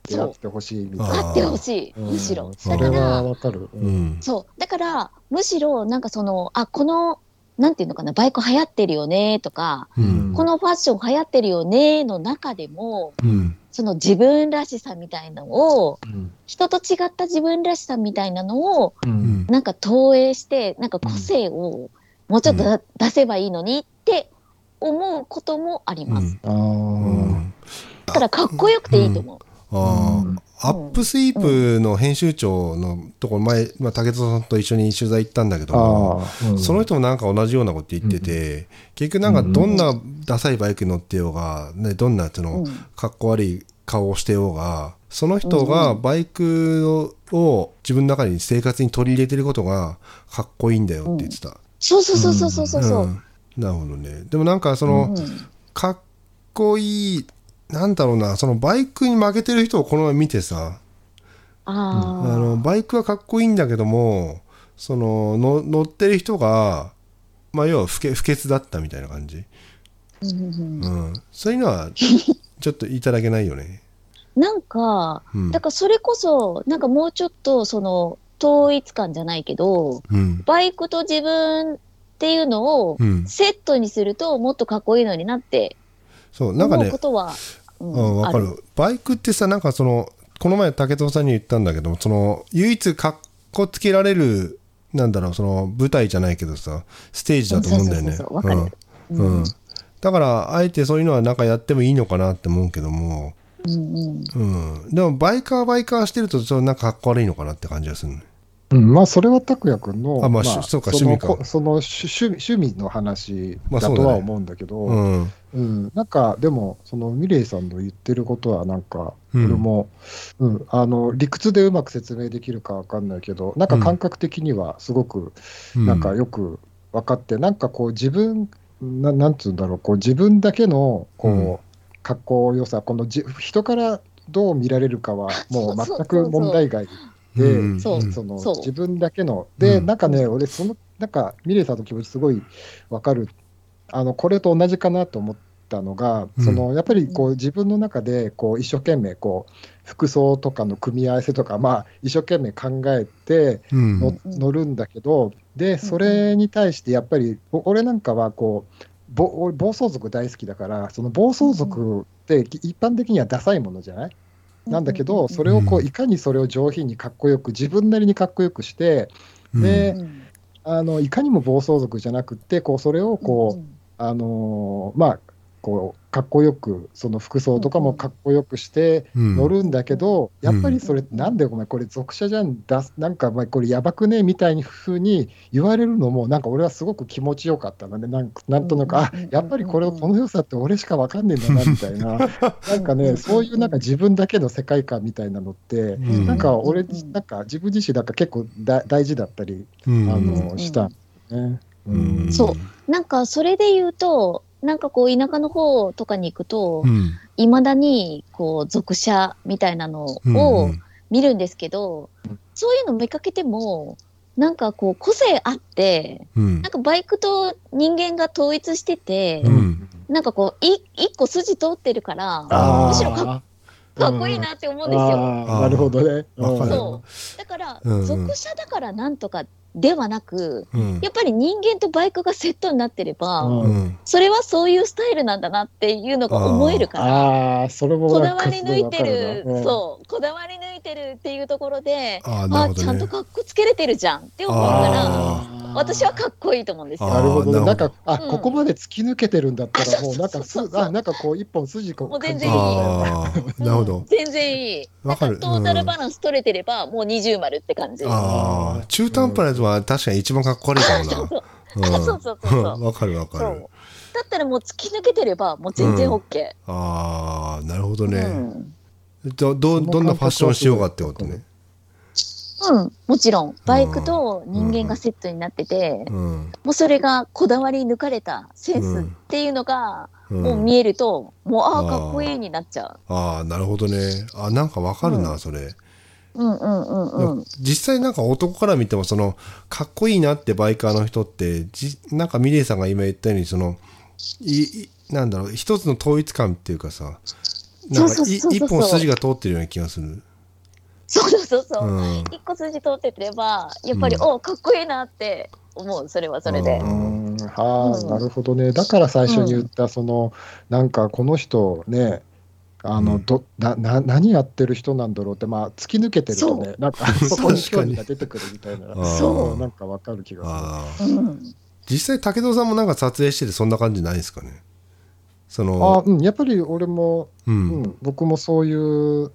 であってほしいみたいな。
あ
ってほしい、
うん
むしろ。
そ
だから、
わかる。
う。ん
そう。だから、むしろ、なんかその、あ、この、なんていうのかな、バイク流行ってるよね、とか、
うん
このファッション流行ってるよね、の中でも、
うん
その自分らしさみたいなのを、
うん
人と違った自分らしさみたいなのを、
う
うんん
なんか投影して、なんか個性をもうちょっとだ出せばいいのにって思うこともあります。
うん
あー
うん
だからかっこよくていいと思う。
あ
うん。
あ、アップスイープの編集長のところ前、まあ、武田さんと一緒に取材行ったんだけど、その人もなんか同じようなこと言ってて、結局なんかどんなダサいバイク乗ってようが、ね、どんなその
うん。
かっこ悪い顔をしてようが、その人がバイクを自分の中に生活に取り入れてることがかっこいいんだよって言ってた。
そうそうそうそうそうそう。
なるほどね。でもなんかその、
うん。
かっこいい、なんだろうな、そのバイクに負けてる人をこの前見てさ、
あ
あのバイクはかっこいいんだけども、そのの乗ってる人が、まあ、要は不潔不潔だったみたいな感じ、
あ、うん。
そういうのは ちょっといただけないよね。
なんか、
うん。
だからそれこそ、なんかもうちょっとその統一感じゃないけど、
うん。
バイクと自分っていうのを
うん、
セットにするともっとかっこいいのになって
そうなんかね
こ、とは、う
うん、わか
あ
る。バイクってさ、なんかその、この前武藤さんに言ったんだけど、その、唯一かっこつけられる、なんだろう、その、舞台じゃないけどさ、ステージだと思うんだよね。
そう
んうんだから、あえてそういうのはなんかやってもいいのかなって思うけども、
うんうん
うん。でも、バイカーバイカーしてると、ちょっとなんかかっこ悪いのかなって感じがするね。
うん、まあ、それは拓也君の、
あまあしそうか
その趣趣趣味の話
まあそうだ
とは思うんだけど、
うん。
うん、なんか、でも、そのミレイさんの言ってることは、なんか、
うん。
俺も、うんあの理屈でうまく説明できるかわかんないけど、なんか感覚的にはすごく、
うん。
なんかよく分かって、なんかこう、自分、ななんつうんだろう、こう自分だけのこう、
うん。
かっこよさ、このじ人からどう見られるかは、もう 全く問題外。で、
うん
そう
うん
その自分だけの、で、
うん。
なんかね、俺、その、なんか、ミレイさんの気持ち、すごいわかる、あのこれと同じかなと思ったのが、
うん。
そのやっぱりこう自分の中でこう一生懸命こう、服装とかの組み合わせとか、まあ、一生懸命考えて
うん。
の乗るんだけど、で、それに対してやっぱり、お俺なんかはこう、ぼ俺暴走族大好きだから、その暴走族って一般的にはダサいものじゃない？なんだけど、それをこ
う
うん。いかにそれを上品にかっこよく、自分なりにかっこよくして、
うん。
で
うん。
あのいかにも暴走族じゃなくって、こうそれをこう、
うん。
あのーまあ、こうかっこよく、その服装とかもかっこよくして
うん。
乗るんだけど、
うん。
やっぱりそれ、なんでお前、これ、属車じゃん、だなんか、お前、これ、やばくねみたいにふうに言われるのも、なんか俺はすごく気持ちよかったので、なんかなんとなく、あ
うん
やっぱりこれ、この良さって俺しかわかんねえんだなみたいな、なんかね、そういうなんか自分だけの世界観みたいなのって、
うん。
なんか俺
うん、
なんか自分自身、なんか結構だ大事だったり、
うん
あ
うん。
のしたんね。
うん。
そう。なんかそれで言うと、なんかこう田舎の方とかに行くと
う、ん
いまだにこう属車みたいなの
うん
を見るんですけど
うん、
そういうの見かけても、なんかこう個性あって、
うん
なんかバイクと人間が統一してて、
うん
なんかこうい一個筋通ってるから、むしろかかっこいいなって思うんですよ。
なるほどね。
そうだから、
うんうん
属車だからなんとかではなく、
うん。
やっぱり人間とバイクがセットになってれば、
うん。
うん
それはそういうスタイルなんだなっていうのが思えるから。
ああ、それも
こだわり抜いてる、
な。うん。
そう、こだわり抜いてるっていうところで、
ああな
あちゃんとかっこつけれてるじゃんって思うから、
あ
私はかっこいいと思うんですよ。
なるほどね。
な
んか、あ、
うん。
ここまで突き抜けてるんだったら、もうなんかすあ、なんかこう、一本筋こう
もう全然いい。
なるほど。
うん全然いい。
わかる。
トータルバランス取れてれば、もう二重丸って感じ。
ああ中途半端なやつは確かに一番かっこ悪いかもな。
そう。そうそうそう
う。ん わかるわかる。
だったらもう突き抜けてれば、もう全然 OK。
ああなるほど
うん。
ねどど。どんなファッションしようかってことね。
うん、もちろん、バイクと人間がセットになってて、
うん。
もうそれがこだわり抜かれたセンスっていうのが、
うん。
もう見えると、もう、ああ、かっこいいになっちゃ
ああなるほどね。あなんかわかる
う
なそれ
う。うんうんうんうん。
実際なんか男から見てもそのかっこいいなってバイカーの人ってじなんかミレイさんが今言ったようにそのいいなんだろう一つの統一感っていうかさなんか
そうそうそうそう
い一本筋が通ってるような気がする。
そうそうそうそう。
うん
一個筋通っててれば、やっぱり、
うん
おかっこいいなって思う、それはそれで
う。
うん、はあ、
うん
なるほどね。だから最初に言った、その、なんかこの人ね、あの、
うん。
どなな何やってる人なんだろうって、まあ、突き抜けてるとね、なんか、そこに興味が出てくるみたいな、そう、なんかわかる気が
ああ
うん。
実際武藤さんもなんか撮影しててそんな感じないですかね？そ
する。あ
の
うん、やっぱり俺も、
う
うんん、僕もそういう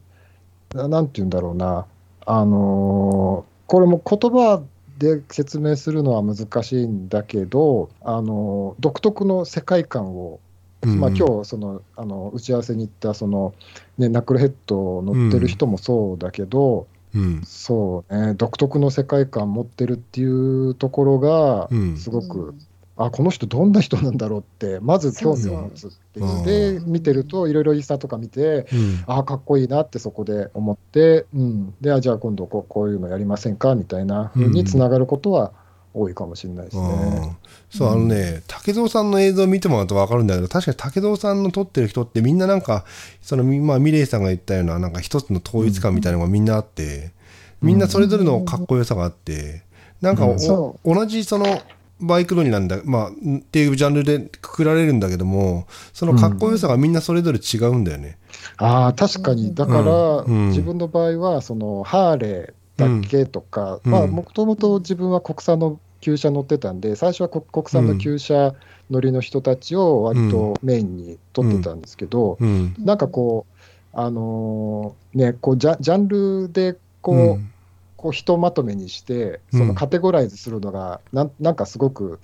ななんて言うんだろうな、あのーこれも言葉で説明するのは難しいんだけど、あのー独特の世界観を、まあ今日そのあの打ち合わせに行ったその、ね、ナックルヘッド乗ってる人もそうだけど、
日、うん。
そうね、独特の世界観持ってるっていうところが
うん、
すごく、あこの人どんな人なんだろうってまず興味を持つっていう。で見てるといろいろインスタとか見て
うん。
あかっこいいなってそこで思って、うん、であじゃあ今度こうこういうのやりませんかみたいな風につながることは多いかもしれないですね。
うん。そうあのね竹蔵さんの映像を見てもらうと分かるんだけど確かに竹蔵さんの撮ってる人ってみんななんかそのみまあミレイさんが言ったようななんか一つの統一感みたいなのがみんなあってみんなそれぞれのかっこよさがあってなんかお
そ
同じそのバイク乗りなんだ、まあ、んっていうジャンルでくくられるんだけどもそのかっこよさがみんなそれぞれ違うんだよね。
ああ確かに。だから、
うん。
自分の場合はそのハーレーだけとか、まあもともと自分は国産の旧車乗ってたんで最初は国国産の旧車乗りの人たちを割とメインに取ってたんですけど、
うん。
なんかこうあのーねこうジャジャンルでこう、
うん。
こうひとまとめにして、
うん。
そのカテゴライズするのが、なんなんかすごく、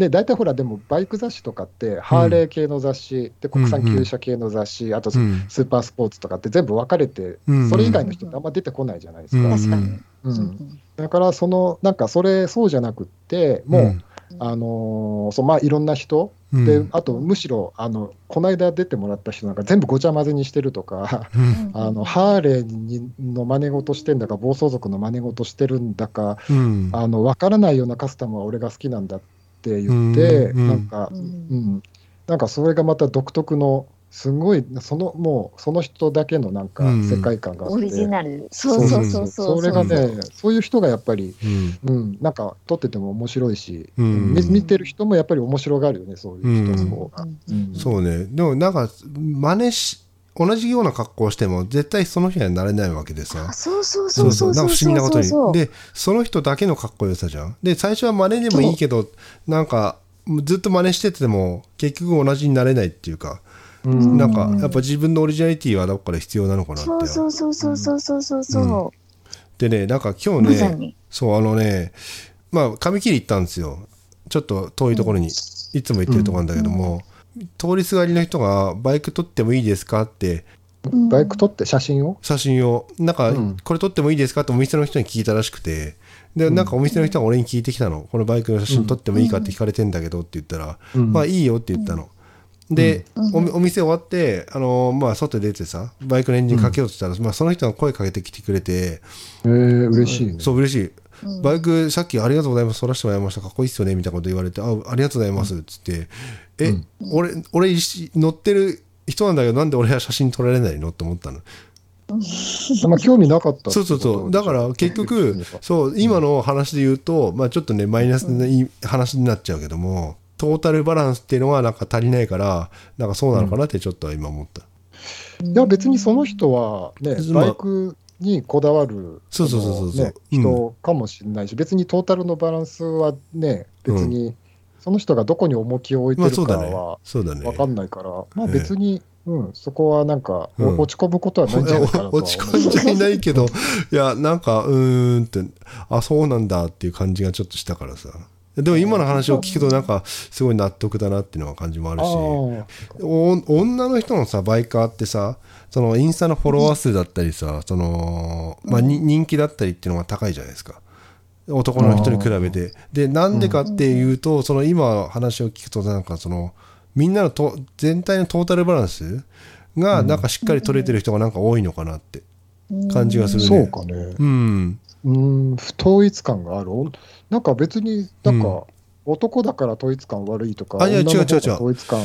ね、大体ほら、でもバイク雑誌とかって、ハーレー系の雑誌、で国産旧車系の雑誌、あとス
うん。
ーパースポーツとかって全部分かれて、
うん。
それ以外の人ってあんま出てこないじゃないですか。
うん。
確かに。
う
うん。ん
だから、そのなんかそれ、そうじゃなくって、もう、
うん。
あのーそうまあ、いろんな人、
うん。
であとむしろあの、この間出てもらった人なんか、全部ごちゃ混ぜにしてるとか。
うん。
あのハーレーにの真似事してんだか、暴走族の真似事してるんだか、
うん。
あの分からないようなカスタムは俺が好きなんだって言って、
うん
なんか、
う
うん。んなんかそれがまた独特の、すごい、そのもうその人だけのなんか
うん。
世界観があって、
オリジナル。そうそうそうそう。
それがね、そういう人がやっぱり、
うん。
うん、なんか撮ってても面白いし、
うん。
見見てる人もやっぱり面白がるよね、そういう人の方が。うん。
そうね。でもなんか、真似し、同じような格好をしても、絶対その人にはなれないわけでさ
あ。そうそうそうそう
なんか不思議なことに。
そう
で、その人だけのかっこよさじゃん。で、最初は真似でもいいけど、なんか、ずっと真似してても、結局同じになれないっていうか、
うん
なんか、やっぱ自分のオリジナリティはどっかで必要なのかなって。
そうそうそうそうそうそうそうそ
でね、なんか今
う。
日ね。そう、あのね、まあ、髪切り行ったんですよ。ちょっと遠いところに、いつも行ってるところなんだけども、通りすがりの人が、バイク撮ってもいいですかって、
バイク撮って写真を？
写真を、なんか
うん、
これ撮ってもいいですかってお店の人に聞いたらしくて、で、なんかお店の人が俺に聞いてきたの。このバイクの写真撮ってもいいかって聞かれてんだけどって言ったら、
うん。
まあいいよって言ったの。で、お店終わって、あのまあ外出てさ、バイクのエンジンかけようとしたら、まあその人が声かけてきてくれて、
えー、嬉しいね。
そう、嬉しい。
うん。
バイクさっきありがとうございます、撮らせてもらいました、かっこいいっすよね、みたいなこと言われて、あありがとうございます、っつって、え、
うん。
俺、俺一緒乗ってる人なんだけど、なんで俺は写真撮られないの？って思ったの。
あん。ま興味なかった
そうそうそう。だから結局、そう、今の話で言うと、まあちょっとね、マイナスないい話になっちゃうけども、トータルバランスっていうのはなんか足りないから、なんかそうなのかなってちょっと今思った。
いや、別にその人はね、
まあ
バイクにこだわる
そうそうそうそう
人かもしれないし、別にトータルのバランスはね、別にその人がどこに重きを置いてるかは。分かんないから、まあ
ええ
別に、うん、そこはなんか、お
うん。
落ち込むことはないんじゃないかなと。
落ち込んじゃいないけど、いや、なんか、うーんって、あ、そうなんだっていう感じがちょっとしたからさ。でも今の話を聞くとなんかすごい納得だなっていうのは感じもあるし。女の人のさバイカーってさそのインスタのフォロワー数だったりさその、まあ、に人気だったりっていうのが高いじゃないですか。男の人に比べて。でなんでかっていうと、その今話を聞くとなんかそのみんなのと全体のトータルバランスがなんかしっかり取れてる人がなんか多いのかなって感じがするね。
そうかね。
うん。
うん、不統一感がある？おなんか別に、なん
うん。
か、男だから統一感悪いとか、
あいや違う違う違う。
統一感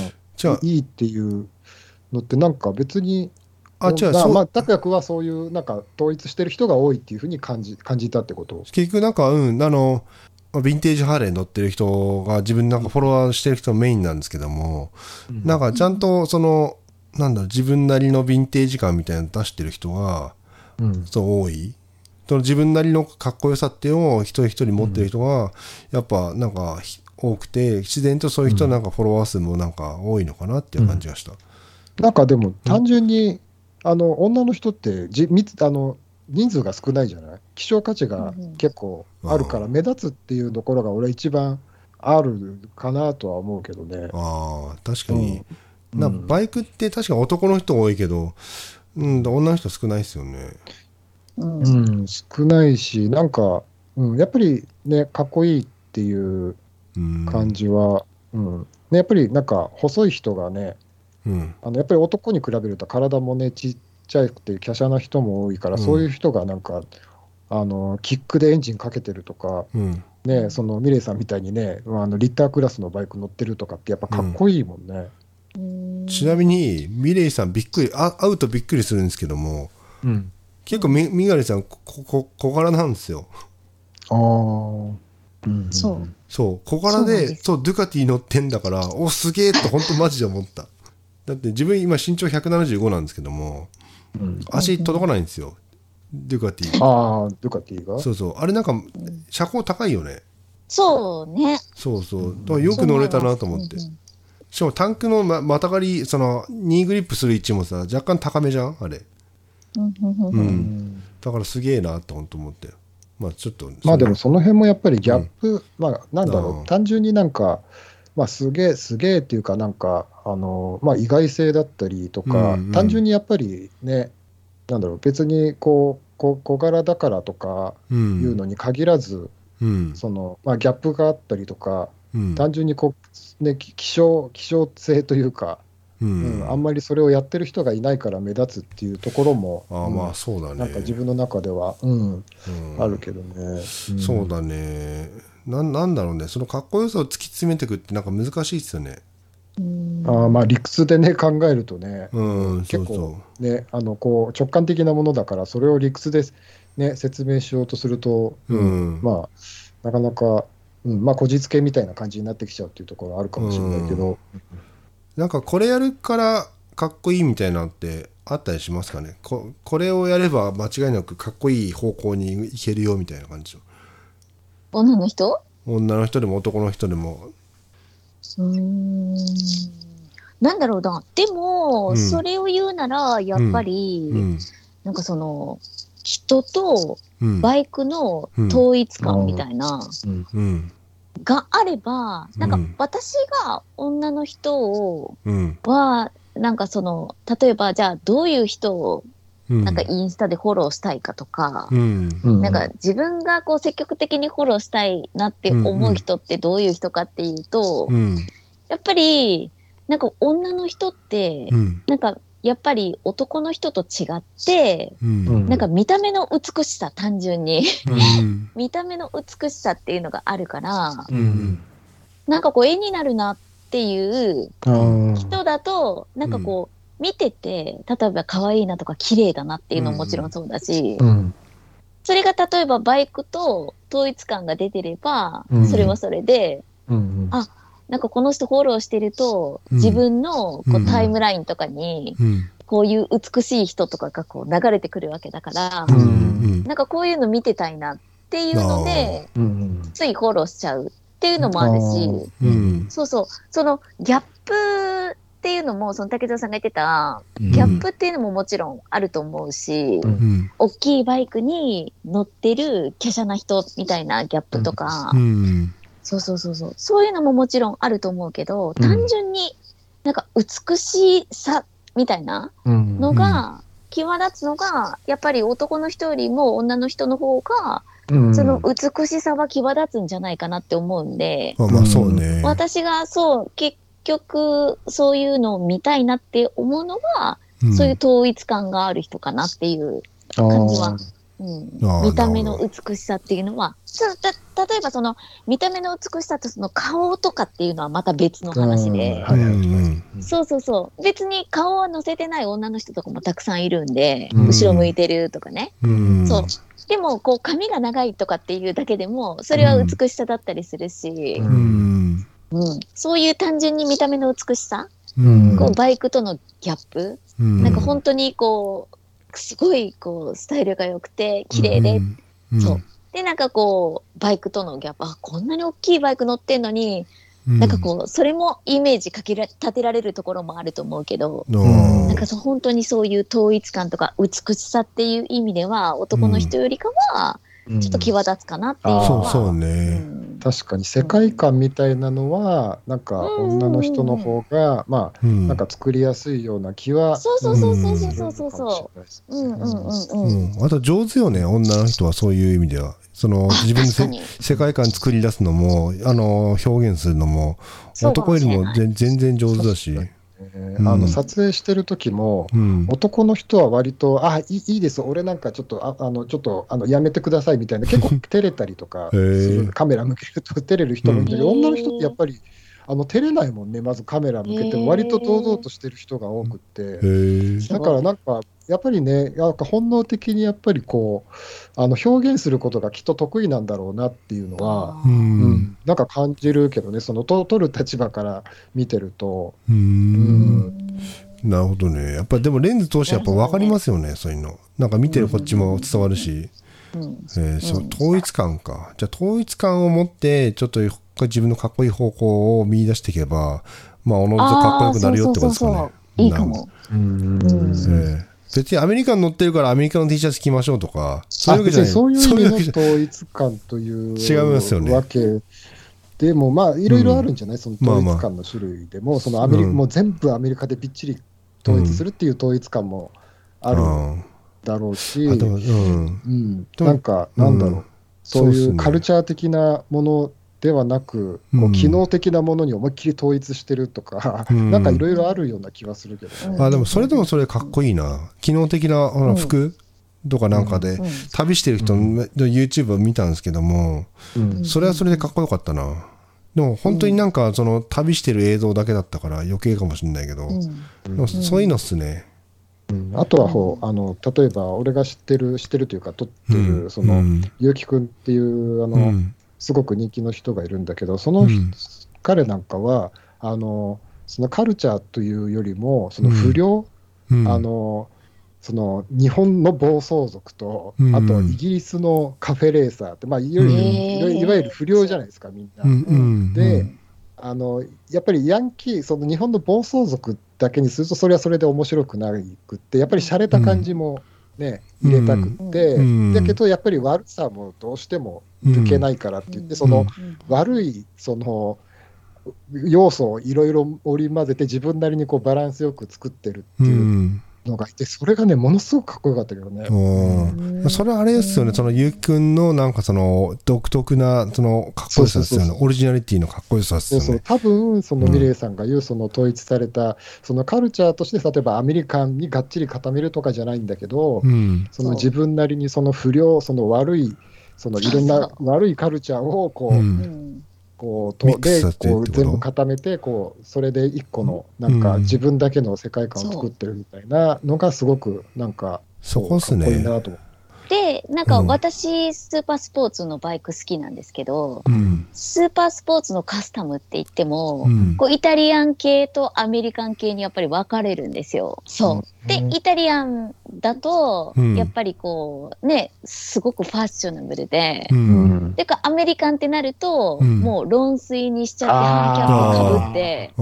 いいっていうのって、なんか別に、
あ違うそう
まあまあ、拓也君はそういう、なんか統一してる人が多いっていうふうに感じ感じたってこと？
結局なんかうんあのまあヴィンテージハーレー乗ってる人が自分なんかフォロワーしてる人のメインなんですけども、なんかちゃんとそのなんだろう自分なりのヴィンテージ感みたいなの出してる人が
うん。
そう多い。その自分なりのかっこよさっていうのを一人一人持ってる人がやっぱなんかひ多くて自然とそういう人はなんかフォロワー数もなんか多いのかなっていう感じがした、
なんかでも、単純に、あの女の人ってじみつあの人数が少ないじゃない？希少価値が
うんうん
結構あるから、
うん
目立つっていうところが俺一番あるかなとは思うけどね。
ああ、確かに。
うん
なバイクって確か男の人多いけど、うん、女の人少ないですよね。
うん
うん、少ないし、なんか、うん、やっぱりね、かっこいいっていう
うん。
感じは、うんね、やっぱりなんか細い人がね、
うん。
あのやっぱり男に比べると体もね、ちっちゃくて、華奢な人も多いから、
うん
そういう人がなんか、あのキックでエンジンかけてるとか、
うん。
ね、そのミレイさんみたいにね、あのリッタークラスのバイク乗ってるとかって、やっぱかっこいいもんね。
うん
ちなみに、ミレイさんびっくり、あ会うとびっくりするんですけども、
うん、
結構み、みがりさん、ここ小柄なんですよ。
ああ、うん
そう
そう、小柄で、そう、ドゥカティ乗ってんだから、お、すげえと本当マジで思った。だって自分今身長175なんですけども、
うん
足届かないんですよ。ドゥカティ。
ああ、ドゥカティが？
そうそう。あれなんか、車高高いよね。
そうね。
そうそう。だからよく乗れたなと思って
うん。うん
しかもタンクのままたがり、その、ニーグリップする位置もさ、若干高めじゃん？あれ。
うんうんうん
う。
うん
ん
だからすげえなと本当思って。まあちょっと。
まあでもその辺もやっぱりギャップ、まあなんだろ
うん
う、単純になんか、まあすげえ、すげえっていうか、なんか、あの、まあ意外性だったりとか、
うんうん
単純にやっぱりね、なんだろう、別にこう、こ小柄だからとか
うん、
いうのに限らず、
うん。
その、まあギャップがあったりとか、
うん。
単純にこう、ね、き希少、希少性というか、
う
うん
ん。
あんまりそれをやってる人がいないから目立つっていうところも、
あまあそうだね。
なんか自分の中では、うん、
うん
あるけどね。ん
そうだね。なんなんだろうね。そのかっこよさを突き詰めていくってなんか難しいっすよね。
うん。
あーまあ理屈でね考えるとね、
うん、そう
結
そ
構ねあのこう直感的なものだからそれを理屈で、ね、説明しようとすると、
う。うん。
まあなかなか、うんまあ、こじつけみたいな感じになってきちゃうっていうところはあるかもしれないけど、
なんかこれやるからかっこいいみたいなのってあったりしますかね？ここれをやれば間違いなくかっこいい方向に行けるよみたいな感じの。
女の人？
女の人でも男の人でも
うーん。なんだろうな。でも、
うん。
それを言うなら、やっぱり、
うん。
なんかその、人と
うん。
バイクの統一感みたいな、があれば、なんか
うん
私が女の人を、
うん。
は、なんかその、例えばじゃあどういう人を、
うん
なんかインスタでフォローしたいかとか、
うん。
うん。
なんか自分がこう積極的にフォローしたいなって思う人ってどういう人かっていうと、
うん。
やっぱり、なんか女の人って
う、ん。
なんかやっぱり男の人と違って、
うん。
うん。
なんか見た目の美しさ単純に、
うん。
見た目の美しさっていうのがあるから、
うん。
なんかこう絵になるなっていう人だと、なんかこう、見てて、例えば可愛いなとか綺麗だなっていうのももちろんそうだし、
うん。
それが例えばバイクと統一感が出てれば
う、ん。
それはそれで、
うん
あなんかこの人フォローしてると、
うん。
自分のこ
う
うん。タイムラインとかに、
うん。
こういう美しい人とかがこう流れてくるわけだから、
うん。うん。
なん。かこういうの見てたいなっていうので、
うん。
ついフォローしちゃうっていうのもあるし、
うん。
そうそう、そのギャップっていうのも、その竹澤さんが言ってた、
うん。
ギャップっていうのももちろんあると思うし、
うん。
うん
大きいバイクに乗ってる華奢な人みたいなギャップとか、
うん。
そうそうそうそう、そういうのももちろんあると思うけど、
うん。
単純になんか美しさみたいな
うん。
のが、際立つのが、やっぱり男の人よりも女の人の方が、
うん。
その美しさは際立つんじゃないかなって思うんで、
うね。
私がそう、結局、そういうのを見たいなって思うのは、
ん。
そういう統一感がある人かなっていう、感じはうん。見た目の美しさっていうのは、た例えばその見た目の美しさとその顔とかっていうのはまた別の話で、
はいはい
うん
そうそうそう、別に顔は載せてない女の人とかもたくさんいるんで、
うん。
後ろ向いてるとかね。
うん。
そう。でも、こう、髪が長いとかっていうだけでも、それは美しさだったりするし、
う
うん
うん。そういう単純に見た目の美しさ、
うん。
こうバイクとのギャップ、
うん。
なんか本当にこう、すごいこう、スタイルが良くて、綺麗で、
うん。
そう。で、なんかこう、バイクとのギャップ、あ、こんなに大きいバイク乗ってんのに、なんかこう、それもイメージかけら立てられるところもあると思うけど、
うん。
なんかそう本当にそういう統一感とか美しさっていう意味では、男の人よりかは、ちょっと際立つかなっていうのは。
そうそう
う
ね。
ん
確かに世界観みたいなのは、なんか女の人の方が、まあ、
うん
なんか作りやすいような気は
そうそうそうそうそう
す
そうそうう。うんうんうん
う
うん。
ん、あと上手よね、女の人はそういう意味では。その
あ
自分で世界観作り出すのも、あの表現するのも、男よりも全然上手だし。
あの撮影してる時も、
うん。
男の人は割と、あいいいいです、俺なんかちょっと、ああのちょっとあのやめてくださいみたいな、結構照れたりとかカメラ向けると照れる人もいる。けど、
うん。
女の人ってやっぱりあの照れないもんね、まずカメラ向けても、割と堂々としてる人が多くって。だからなんか、やっぱりね、なんか本能的にやっぱりこう、あの表現することがきっと得意なんだろうなっていうのは、
う。
うんん、なんか感じるけどね、そのと撮る立場から見てると、
う。
うんん
なるほどね。やっぱでもレンズ通してやっぱ分かりますよね、そういうの。なんか見てるこっちも伝わるし。
うん。
えー統一感か。じゃあ統一感を持って、ちょっと自分のかっこいい方向を見出していけば、まあ、おのずとかっこよくなるよってことですかね。
そうそうそうそう。いいかも。
うん
うん。
ええ別にアメリカに乗ってるからアメリカの T シャツ着ましょうとか、そう
あ
いうわけじゃない。
そういう意味の統一感という
違いますよね。
わけでも、まあ、いろいろあるんじゃない、その統
まあまあ。
一感の種類でも、そのアメリカ、
うん。
もう全部アメリカでびっちり統一するっていう統一感もある。んだろうし、
うん。
なんか、なんだろう、
うん
そうい
そう
カルチャー的なものではなく、
うん。
こう機能的なものに思いっきり統一してるとか、
うん。
なんかいろいろあるような気はするけどね。
あ、でもそれでもそれかっこいいな。機能的なほら
うん。
服とかなんかで、
うん。
旅してる人の YouTube を見たんですけども、
うん。
それはそれでかっこよかったな。でも本当になんかその旅してる映像だけだったから余計かもしれないけど、そういうのっすね。
うん。あとはほうあの、例えば俺が知ってる、知ってるというか、撮って
うん。
る、その、
うん。
ゆうんっていうあの、
うん。
すごく人気の人がいるんだけど、その彼なんかはあの、そのカルチャーというよりも、その不良、
うん。
あのその日本の暴走族と、
うん。
あとイギリスのカフェレーサーって、まあ、いわゆる、不良じゃないですか、みんな。で、あのやっぱりヤンキー、その日本の暴走族だけにすると、それはそれで面白くなくって、やっぱり洒落た感じもね、
うん。
入れたくって、
うん。
だけどやっぱり悪さもどうしても抜けないからって言って、
うん。
その
うん。
悪いその要素をいろいろ織り交ぜて、自分なりにこうバランスよく作ってるって
う
いうんのがいて、それがね、ものすごくかっこよかったけどね。
うん。それはあれですよね、そのゆうきくんのなんかその独特なそのかっこよさですよね。
そうそうそう、
オリジナリティのかっこよさです
そうそう。
よね。
多分その
うん。
ミレイさんが言うその統一されたそのカルチャーとして例えばアメリカンにがっちり固めるとかじゃないんだけど、
うん。
その自分なりにその不良その悪いそのいろんな
そう
悪いカルチャーをこう、
う
うんん
こうとで
こ
う全部固めてこうそれで一個のなんか
うん
自分だけの世界観を作ってるみたいなのがすごくなんか
そこっすね。
かっこいいなと。思って。
で、なんか
うん。
私、スーパースポーツのバイク好きなんですけど、
うん。
スーパースポーツのカスタムって言っても、
うん。
こうイタリアン系とアメリカン系にやっぱり分かれるんですよ。そう。で、
うん。
イタリアンだと
うん、
やっぱりこう、ね、すごくファッショナブルで、
うん
でかアメリカンってなると、
うん。
もう論水にしちゃって、ハンキャップかぶって、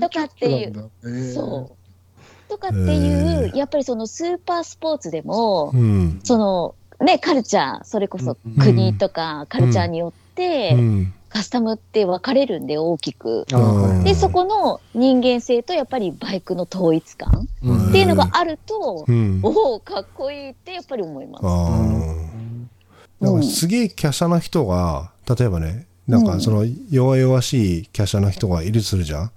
とかっていう
なんだ。へー。
そう。とかっていう、
へ
やっぱりそのスーパースポーツでも、
うん。
そのね、カルチャー、それこそ
うん。
国とかカルチャーによって、
うん。
カスタムって分かれるんで、大きく。で、そこの人間性とやっぱりバイクの統一感
うん
っていうのがあると、
うん。
おお、かっこいいってやっぱり思います。
なんかすげえ華奢な人が例えばねなんかその弱々しい華奢な人がいるとするじゃん。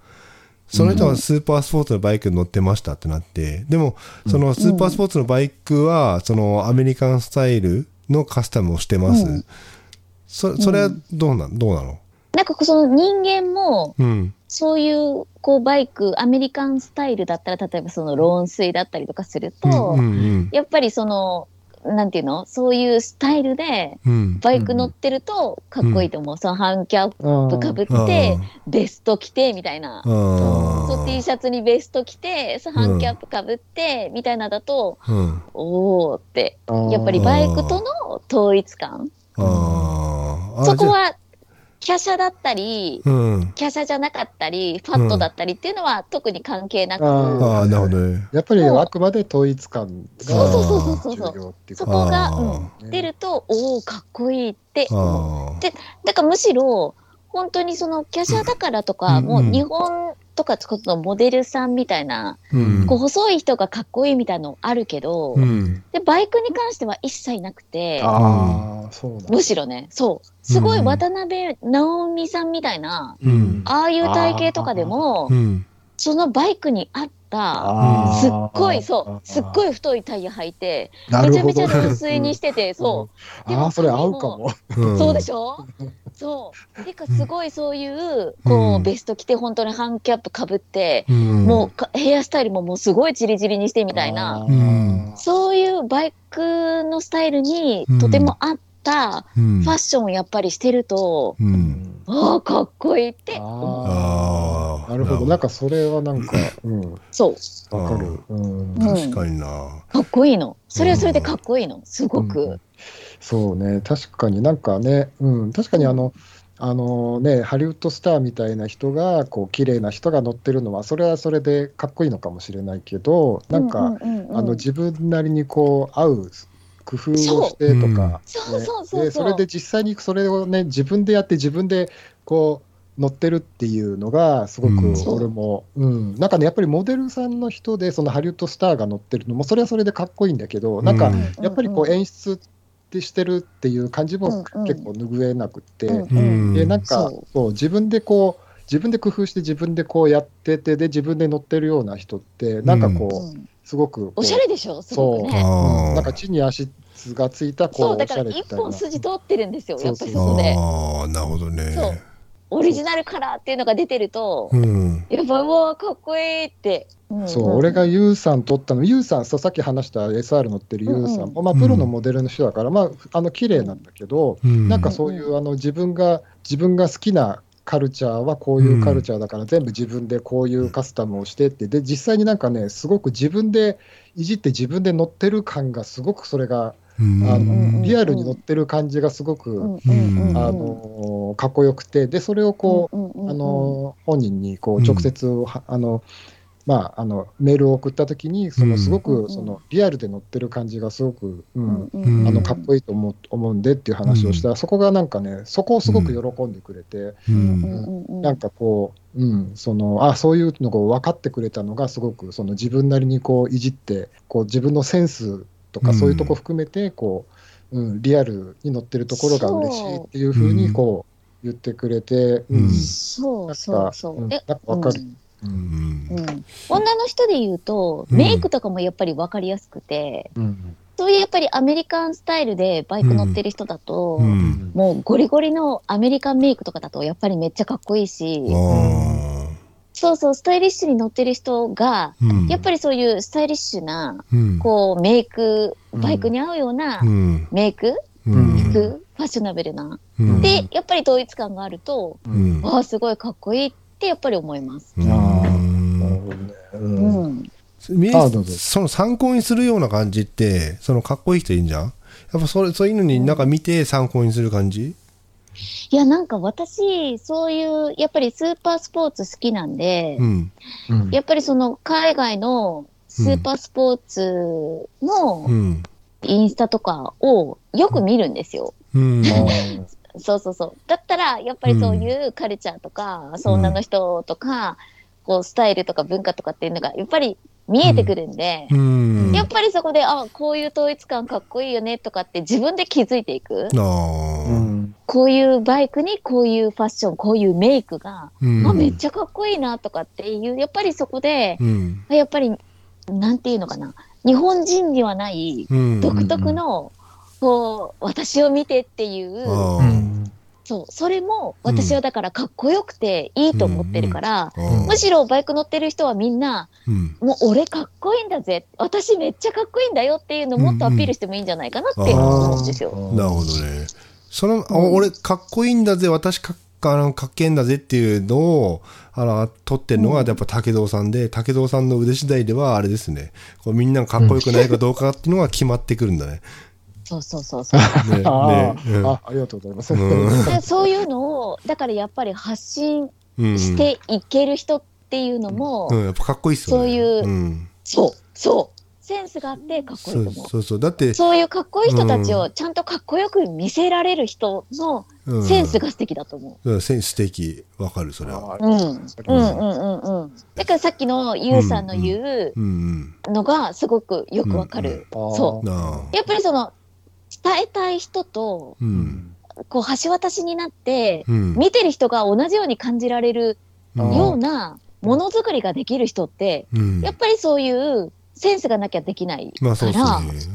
その人がスーパースポーツのバイクに乗ってましたってなってでもそのスーパースポーツのバイクはそのアメリカンスタイルのカスタムをしてます、
うん。
そそれはどうなんどうなの？
なんかその人間も、
うん。
そういうこうバイク、アメリカンスタイルだったら、例えばそのローン水だったりとかすると、やっぱりその、なんていうの？そういうスタイルで
うん。
バイク乗ってるとかっこいいと思う。そのハンキャップかぶって、ベスト着てみたいな。そう T シャツにベスト着て、そうハンキャップかぶって、みたいなだと、
うん。
おーって、やっぱりバイクとの統一感。そこは華奢だったり、
うん。
華奢じゃなかったり、ファットだったりっていうのは特に関係なく、
あ
ああ、なるほどね。
やっぱりあくまで統一感が
そうそうそうそうそう。
重要っていう
そ
か
こが、
あ
うん、出ると、おお、かっこいいって。でだからむしろ、本当にその華奢だからとか、
うん。
もう日本とかそのモデルさんみたいな、
うん。
こう細い人がかっこいいみたいなのあるけど、
うん。
でバイクに関しては一切なくて、
ああ、そうなんだ
むしろね、そう、すごい
うん
渡辺直美さんみたいな、
うん。
ああいう体型とかでも
う、ん。
そのバイクに合った、すっごい、そう、すっごい太いタイヤ履いて、めちゃめちゃ純粋にしてて、そう。でも
ああ、それ合うかも。
うん
そうでしょ？そう。てか、すごいそういう、
う
こ
ん。
う、ベスト着て、本当にハンキャップかぶって、
うん。
もうか、ヘアスタイルももうすごいチリチリにしてみたいな、
うん。
そういうバイクのスタイルに
うん
とても合った
うん、
ファッションをやっぱりしてると、
う。
うんん
ああ、かっこいいって
あ
思う。
あ
なるほど。なんかそれはなんか、うん、
そう。
わかる。うん
うん
確かにな。
かっこいいの。それはそれでかっこいいの。すご
うん
く。
そうね、確かになんかね、うん、確かにあの、あのね、ハリウッドスターみたいな人が、こう、綺麗な人が乗ってるのは、それはそれでかっこいいのかもしれないけど、なんか、あの、自分なりにこう、合う工夫をしてとか、
そう。
ね
そうそうそう
でそれで実際にそれをね、自分でやって、自分でこう、乗ってるっていうのが、すごく
うん。
俺も、う。ん、なんかね、やっぱりモデルさんの人で、そのハリウッドスターが乗ってるのも、それはそれでかっこいいんだけど、なんか、
うん。
やっぱりこう
うん。
演出ってしてるっていう感じも
うんうん。
結構拭えなくって、
うん
うん。
でなんか
そう。
自分でこう自分で工夫して自分でこうやっててで自分で乗ってるような人ってなんかこう、
うん。
すごく
おしゃれでしょ、すごくね。
なんか地に足がついたこ
そうう、
おし
だから一本筋通ってるんですよ、やっぱり
そう
そこで。
ああ、なるほどね。
そう。オリジナルカラーっていうのが出てると、
うん。
やっぱ、うわーかっこいいって。ん。
そう、俺がユウさん撮ったの、ユウさん、そうさっき話した SR 乗ってるユウさんも、まあ、プロのモデルの人だから、まあ、あの綺麗なんだけど、
うん。
なんかそういうあの自分が自分が好きなカルチャーはこういうカルチャーだから、全部自分でこういうカスタムをしてって、で実際になんかね、すごく自分でいじって自分で乗ってる感がすごくそれが、
うん
あ
うん
のリアルに乗ってる感じがすごく、
うんうんうん。うん。
あのかっこよくて、でそれをこう、
うんうんうんうん。
あの本人にこ
う
うん。直接、はあのまあ、あのメールを送ったときに、そのすご
うん
くそのリアルで乗ってる感じがすごく、うん
うんうん。
うん。
あのかっこいいと思う思うんでっていう話をしたら、そこがなんかね、そこをすごく喜んでくれて、
う
うん
ん。
うんうん。
なんかこう、うん、そのあそういうのが分かってくれたのが、すごくその自分なりにこういじって、こう自分のセンスとか、
うん。
そういうとこ含めてこう、うん、リアルに乗ってるところが嬉しいっていうふうにこう言ってくれて、
うん。
うん。
そうそうそう。
なん
え
か分かる。
うん。
うん。
うん。女の人で言うと、
うん。
メイクとかもやっぱり分かりやすくて、
うん。
そういうやっぱりアメリカンスタイルでバイク乗ってる人だと、
うん。
もうゴリゴリのアメリカンメイクとかだとやっぱりめっちゃかっこいいし、
あ
そうそう、スタイリッシュに乗ってる人が、
あ。うん
やっぱりそういうスタイリッシュな、
うん。
こう、メイク、
うん
バイクに合うような
うん。
メイク、
うん。
服、ファッショナブルな。
うん
で、やっぱり統一感があると、
うん。
わあ、すごいかっこいいってやっぱり思います。
うん
あなるほどね。
う
うん
その参考にするような感じって、そのかっこいい人いいんじゃん？やっぱそれ、そういうのになんか見て参考にする感じ？
いや、なんか私、そういう、やっぱりスーパースポーツ好きなんで、
うん。
うん
やっぱりその海外のスーパースポーツの
うん。
インスタとかをよく見るんですよ。
うん。
そうそうそう。だったら、やっぱりそういうカルチャーとか、そう女の人とか、こう、スタイルとか文化とかっていうのが、やっぱり見えてくるんで、
うん。
やっぱりそこで、あ、こういう統一感かっこいいよねとかって自分で気づいていく。こういうバイクにこういうファッション、こういうメイクが、
うん
あ、めっちゃかっこいいなとかっていう、やっぱりそこで、
うん。
やっぱり、なんていうのかな、日本人にはない
うん。
独特の、こう、私を見てっていう、そう、それも私はだからかっこよくていいと思ってるから、
うん
むしろバイク乗ってる人はみんな、
うん。
もう俺かっこいいんだぜ、私めっちゃかっこいいんだよっていうのをもっとアピールしてもいいんじゃないかなって思うんですよ。
なるほどね。その、あ俺、かっこいいんだぜ、私かっあのかっけえんだぜっていうのを、あの、撮ってるのが、やっぱ武道さんで、武道さんの腕次第では、あれですね。こうみんながかっこよくないかどうかっていうのが決まってくるんだね。
そうそうそうそう。
ね
あ
ねうん
ああありがとうございます。
うん
でそういうのを、だからやっぱり発信
うん
していける人っていうのも、
うん、やっぱかっこいいっすよね。
そういう
うん、
そう、そう。センスがあってかっこいいと思う。
そうそうそう。だって、
そういうかっこいい人たちをちゃんとかっこよく見せられる人の
うん
センスが素敵だと思
うんセンス素敵。わかる、それは。
う。うん。うん
うん
うんうんうん。だからさっきのゆうさんの言う
うん
のがすごくよくわかる。
うん
そ。
う。
やっぱりその、伝えたい人と、
う。
うんん
こう、橋渡しになって、
うん。
見てる人が同じように感じられる
うん
ようなものづくりができる人って、
うん
やっぱりそういうセンスがなきゃできない
まあそうね。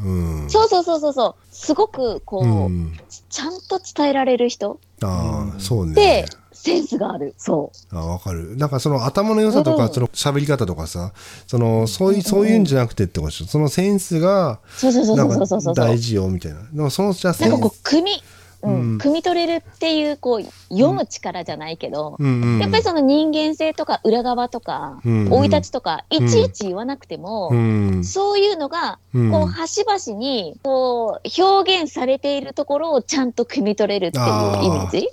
うん。
そうそうそうそうそう、すごくこう、
うん。
ちゃんと伝えられる人
ああ、そうね
で。センスがある。そう。
あわかる。なんかその頭の良さとか、
うん
その喋り方とかさ、その、そういう、そういうんじゃなくてってことでしょ？そのセンスが、
そうそうそうそうそうそう。
大事よ、みたいな。でもその、じゃあセンス
なんかこう、組み、うん、
うん
組み取れるっていう、こう、読む力じゃないけど、
うんうん。
やっぱりその人間性とか裏側とか、
うん
生い立ちとか、いちいち言わなくても、
うん。
そういうのが、
うん
こう、端々に、こう、表現されているところをちゃんと汲み取れるっていうイメージ？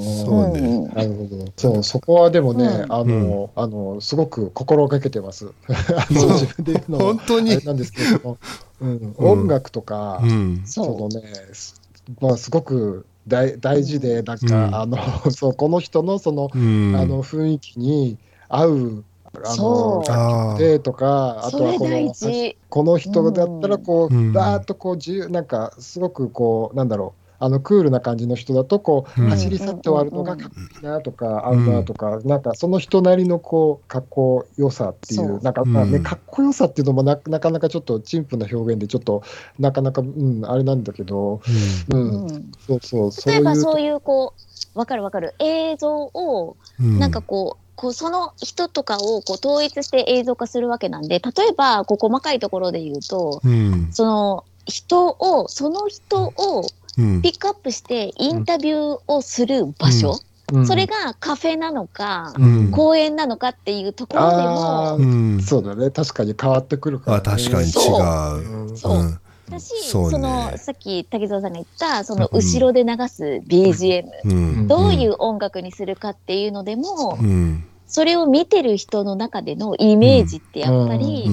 そうね。
なるほど。そう、そこはでもね、
うん。
あの、あの、すごく心がけてます。あの、自分で言うのも
本当に。
あれなんですけれども、うん、
うん。
音楽とか、
うん。
そ
そ
のね、すまあ、すごく大大事で、なんか、
うん。
あの、そう、この人のその、
うん。
あの、雰囲気に合う、あ
そう。
の、楽曲でとか、
う。
あとはこの、
事。
この人だったら、こう、
うん。
バーっとこう、自由、なんか、すごくこう、なんだろう、あの、クールな感じの人だと、こう、
うん。
走り去って終わるのがかっこいいなとか、合うなとか、なんか、その人なりの、こう、かっこよさってい
そう。
う、なんか、まあね、
うん。
かっこよさっていうのもな、なかなかちょっと、陳腐な表現で、ちょっと、なかなか、うん、あれなんだけど、う、
うん。ん
そうそう、そう
例えばそう
いう、
こう、わかるわかる。映像を、
うん。
なんかこう、こうその人とかをこう統一して映像化するわけなんで、例えば、こう細かいところで言うと、
うん。
その人を、その人を
うん。
ピックアップしてインタビューをする場所、
うん
それがカフェなのか、
うん。
公園なのかっていうところで
あ
も、
うん。
そうだね、確かに変わってくるから、
あ、
ね。
確かに違
そう
う。
うん
そう
うん。
だし、
そうね
そのさっき滝沢さんが言った、その後ろで流す BGM、
うん。
どういう音楽にするかっていうのでも、
うん。
それを見てる人の中でのイメージってやっぱり。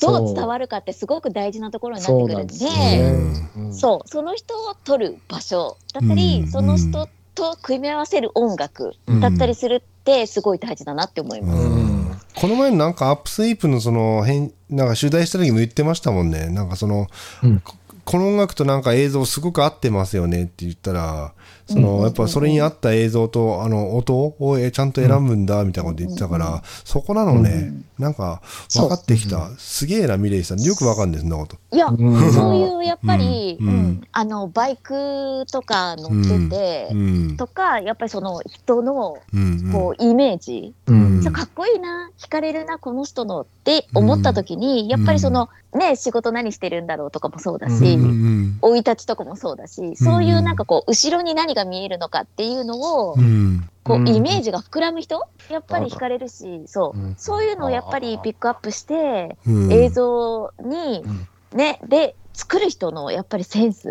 どう伝わるかってすごく大事なところになってくるんで、
そう
そう、その人を撮る場所だったり、
うん
その人と組み合わせる音楽だったりするってすごい大事だなって思います。
うん。この前のなんかアップスイープのその変なんか取材した時も言ってましたもんね。なんかその、
うん。
ここの音楽となんか映像すごく合ってますよねって言ったらそのやっぱそれに合った映像とあの音をえちゃんと選ぶんだみたいなこと言ってたから、そこなのね、なんか分かってきた、すげえなミレイさん。よく分かるんですそんなこと。
いや、
うん。
そういうやっぱり、
うん。
うん。あのバイクとか乗ってて、
うん。
とかやっぱりその人の
うん
こうイメージ、かっこいいな惹かれるなこの人のって思った時に、やっぱりそのね仕事何してるんだろうとかもそうだし、
うんうん
生い立ちとかもそうだしそういうなんかこう後ろに何が見えるのかっていうのを、
うん
こ
う
うん。イメージが膨らむ人？やっぱり惹かれるしそう、
うん。
そういうのをやっぱりピックアップして
うん。
映像にねで作る人のやっぱりセンス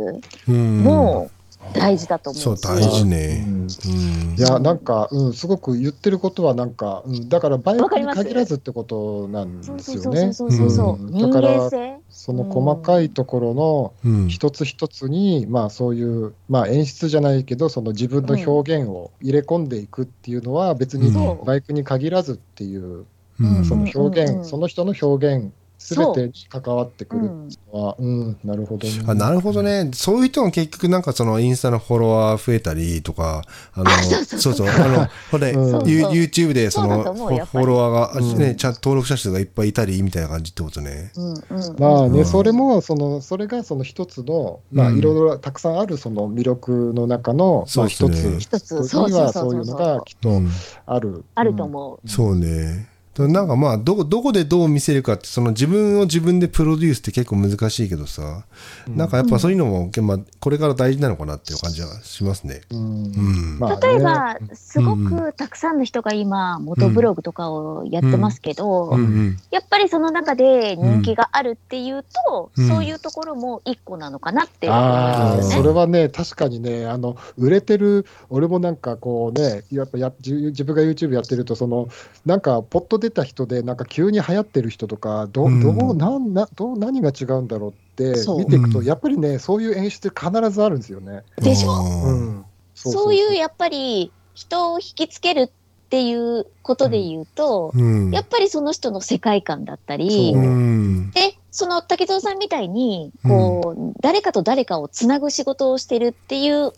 うん。
も大事だと思う。し、
そう大事ね、
うん。
うん。
いや、なんか、うん、すごく言ってることは、なんか、うん、だからバイクに限らずってことなんですよね。
そうそうそうそうそう、
う。ん。
人
だから
間性。
その細かいところの
うん。
一つ一つに、まあそういう、まあ演出じゃないけど、その自分の表現を入れ込んでいくっていうのは、別にバイクに限らずっていう、
うん。
その表現、その人の表現、すべてに関わってくる
うん。
のは、うん、なるほどね。
あなるほどね。そういう人が結局なんかそのインスタのフォロワー増えたりとか、あの、
そうそう
そう。そう、あの、ほれ、
うん
YouTube でそのフォロワーが、
うん。
ね、ちゃんと登録者数がいっぱいいたりみたいな感じってことね。
うんうん
まあね、
うん。
それも、その、それがその一つの、まあ
うん。
いろいろたくさんあるその魅力の中の、
うですね。
つ、
一つ
に
そうそう
はそういうのがきっと
うん、
ある。
あると思う。
そうね。なんかまあどこ、どこでどう見せるかって、その自分を自分でプロデュースって結構難しいけどさ、なんかやっぱそういうのも、まあ、これから大事なのかなっていう感じはしますね。
うん
うん。
まあね
例えば、すご
うん
くたくさんの人が今、元ブログとかをやってますけど、
うんうん。
やっぱりその中で人気があるっていうと、
うん
そういうところも一個なのかなってね。
それはね、確かにね、あの売れてる、俺もなんかこうね、やっぱや自自分が YouTube やってると、そのなんか、ポッと出た人で、なんか急に流行ってる人とか、ど
うん。
どうなんなどう何が違うんだろうって
そう。
見ていくと、
うん。
やっぱりね、そういう演出必ずあるんですよね。
でしょ
あー
うん、
そう。いうやっぱり人を引きつけるっていうことで言うと、
うん。
やっぱりその人の世界観だったり、
そう。
うん。
で、その竹蔵さんみたいに、こう、誰かと誰かをつなぐ仕事をしてるっていう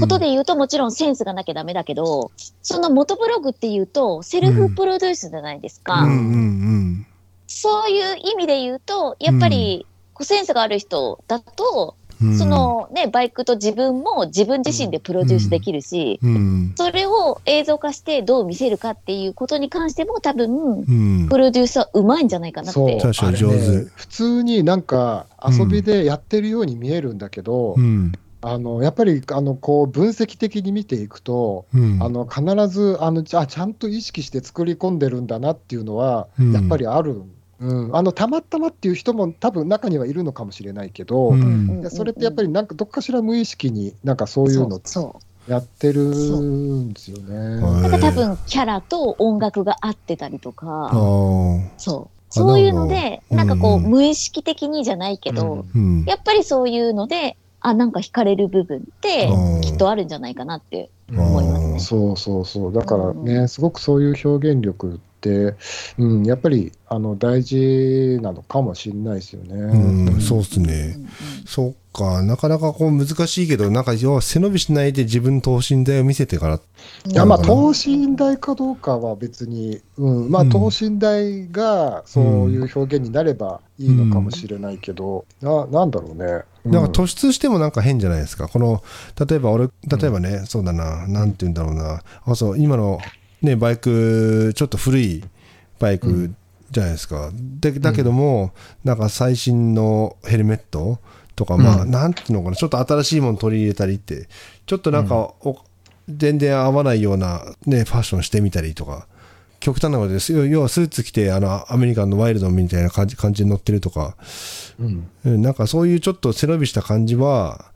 ことで言うと、もちろんセンスがなきゃダメだけど、その元ブログっていうと、セルフプロデュースじゃないですか。
うんうん
そういう意味で言うと、やっぱり、こうセンスがある人だと、
うん。
そのね、バイクと自分も自分自身でプロデュースできるし、
うん、
それを映像化してどう見せるかっていうことに関しても多分、
うん。
プロデュースはうまいんじゃないかなっ
そう
て。
確か上手
ね普通になんか遊びでやってるように見えるんだけど、
うん。
あのやっぱりあのこう分析的に見ていくと、
うん。
あの必ずあのじゃあちゃんと意識して作り込んでるんだなっていうのは、
うん。
やっぱりある、うん、あのたまたまっていう人も多分中にはいるのかもしれないけど、
うん。
それってやっぱりなんかどっかしら無意識になんかそういうの
そう。
やってるんですよね。
はい
なんか多分キャラと音楽が合ってたりと
あ
か、
ー。
そう。
あ
そういうので、
な
んかこう、
うん。うん
無意識的にじゃないけど、
うん。
やっぱりそういうので、あ、なんか惹かれる部分って
うん、
きっとあるんじゃないかなって
うん
思いますね。
そうそうそう、だからね、
う
すごくそういう表現力って、うん、やっぱりあの大事なのかもしれないですよね。
うん、そうっすね。
うんうん
そっか、なかなかこう難しいけど、なんか要は背伸びしないで自分の等身大を見せてから。
いやまあ等身大かどうかは別に、うん、まあ
うん
等身大がそういう表現になればいいのかもしれないけど、ななんだろうね。う
なんか突出してもなんか変じゃないですか。この、例えば俺、例えばね、そうだな、なんて言うんだろうな。あ、そう、今のね、バイク、ちょっと古いバイクじゃないですか。でだけども、なんか最新のヘルメットとか、まあ、
うん
なんていうのかな、ちょっと新しいもの取り入れたりって、ちょっとなんか、お全然合わないようなね、ファッションしてみたりとか。極端なことです。要要はスーツ着て、あの、アメリカンのワイルドみたいな感じ感じに乗ってるとか、
うん
うんなんかそういうちょっと背伸びした感じは、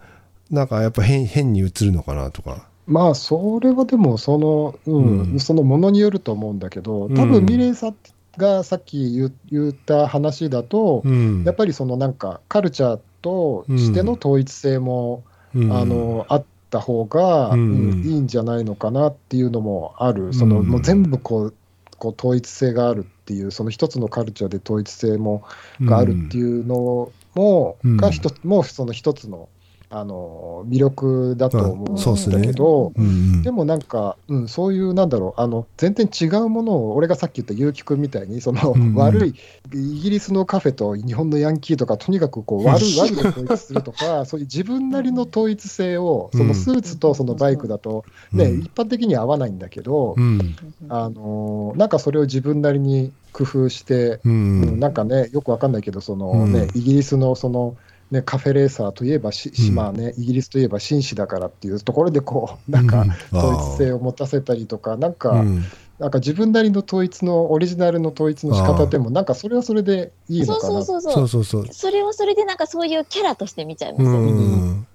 なんかやっぱ変変に映るのかなとか。
まあそれはでもその、うん
うん
そのものによると思うんだけど、多
うん
分ミレイさんがさっき言言った話だと、
うん
やっぱりそのなんかカルチャーとしての統一性も、
うん。
あのあった方が、
うん。
うんいいんじゃないのかなっていうのもある、その
うん
もう全部こうこう統一性があるっていう、その一つのカルチャーで統一性もがあるっていうのも、
うん。
が一つもうその一つのあの魅力だと思うんだけど、
うんうん。
でもなんか、うん、そういう、なんだろう、あの全然違うものを、俺がさっき言った結城君みたいに、その、
うんうん。
悪い、イギリスのカフェと日本のヤンキーとか、とにかくこう悪い、悪いで統一するとか、そういう自分なりの統一性を、そのスーツとそのバイクだと、ね、
うん。
一般的には合わないんだけど、
うん。
あのなんかそれを自分なりに工夫して、
う
うん
ん
なんかね、よくわかんないけど、そのね、
うん。
イギリスのその、ね、カフェレーサーといえばし、
うん
まあね、イギリスといえば紳士だからっていうところでこう、なんか、
うん
統一性を持たせたりとか、なんか、
うん
なんか自分なりの統一の、オリジナルの統一の仕方でも、なんかそれはそれでいいの
そう
かな。
そうそうそう。
そうそうそう。
それはそれでなんかそういうキャラとして見ちゃいます
う
よね。
ん。
うん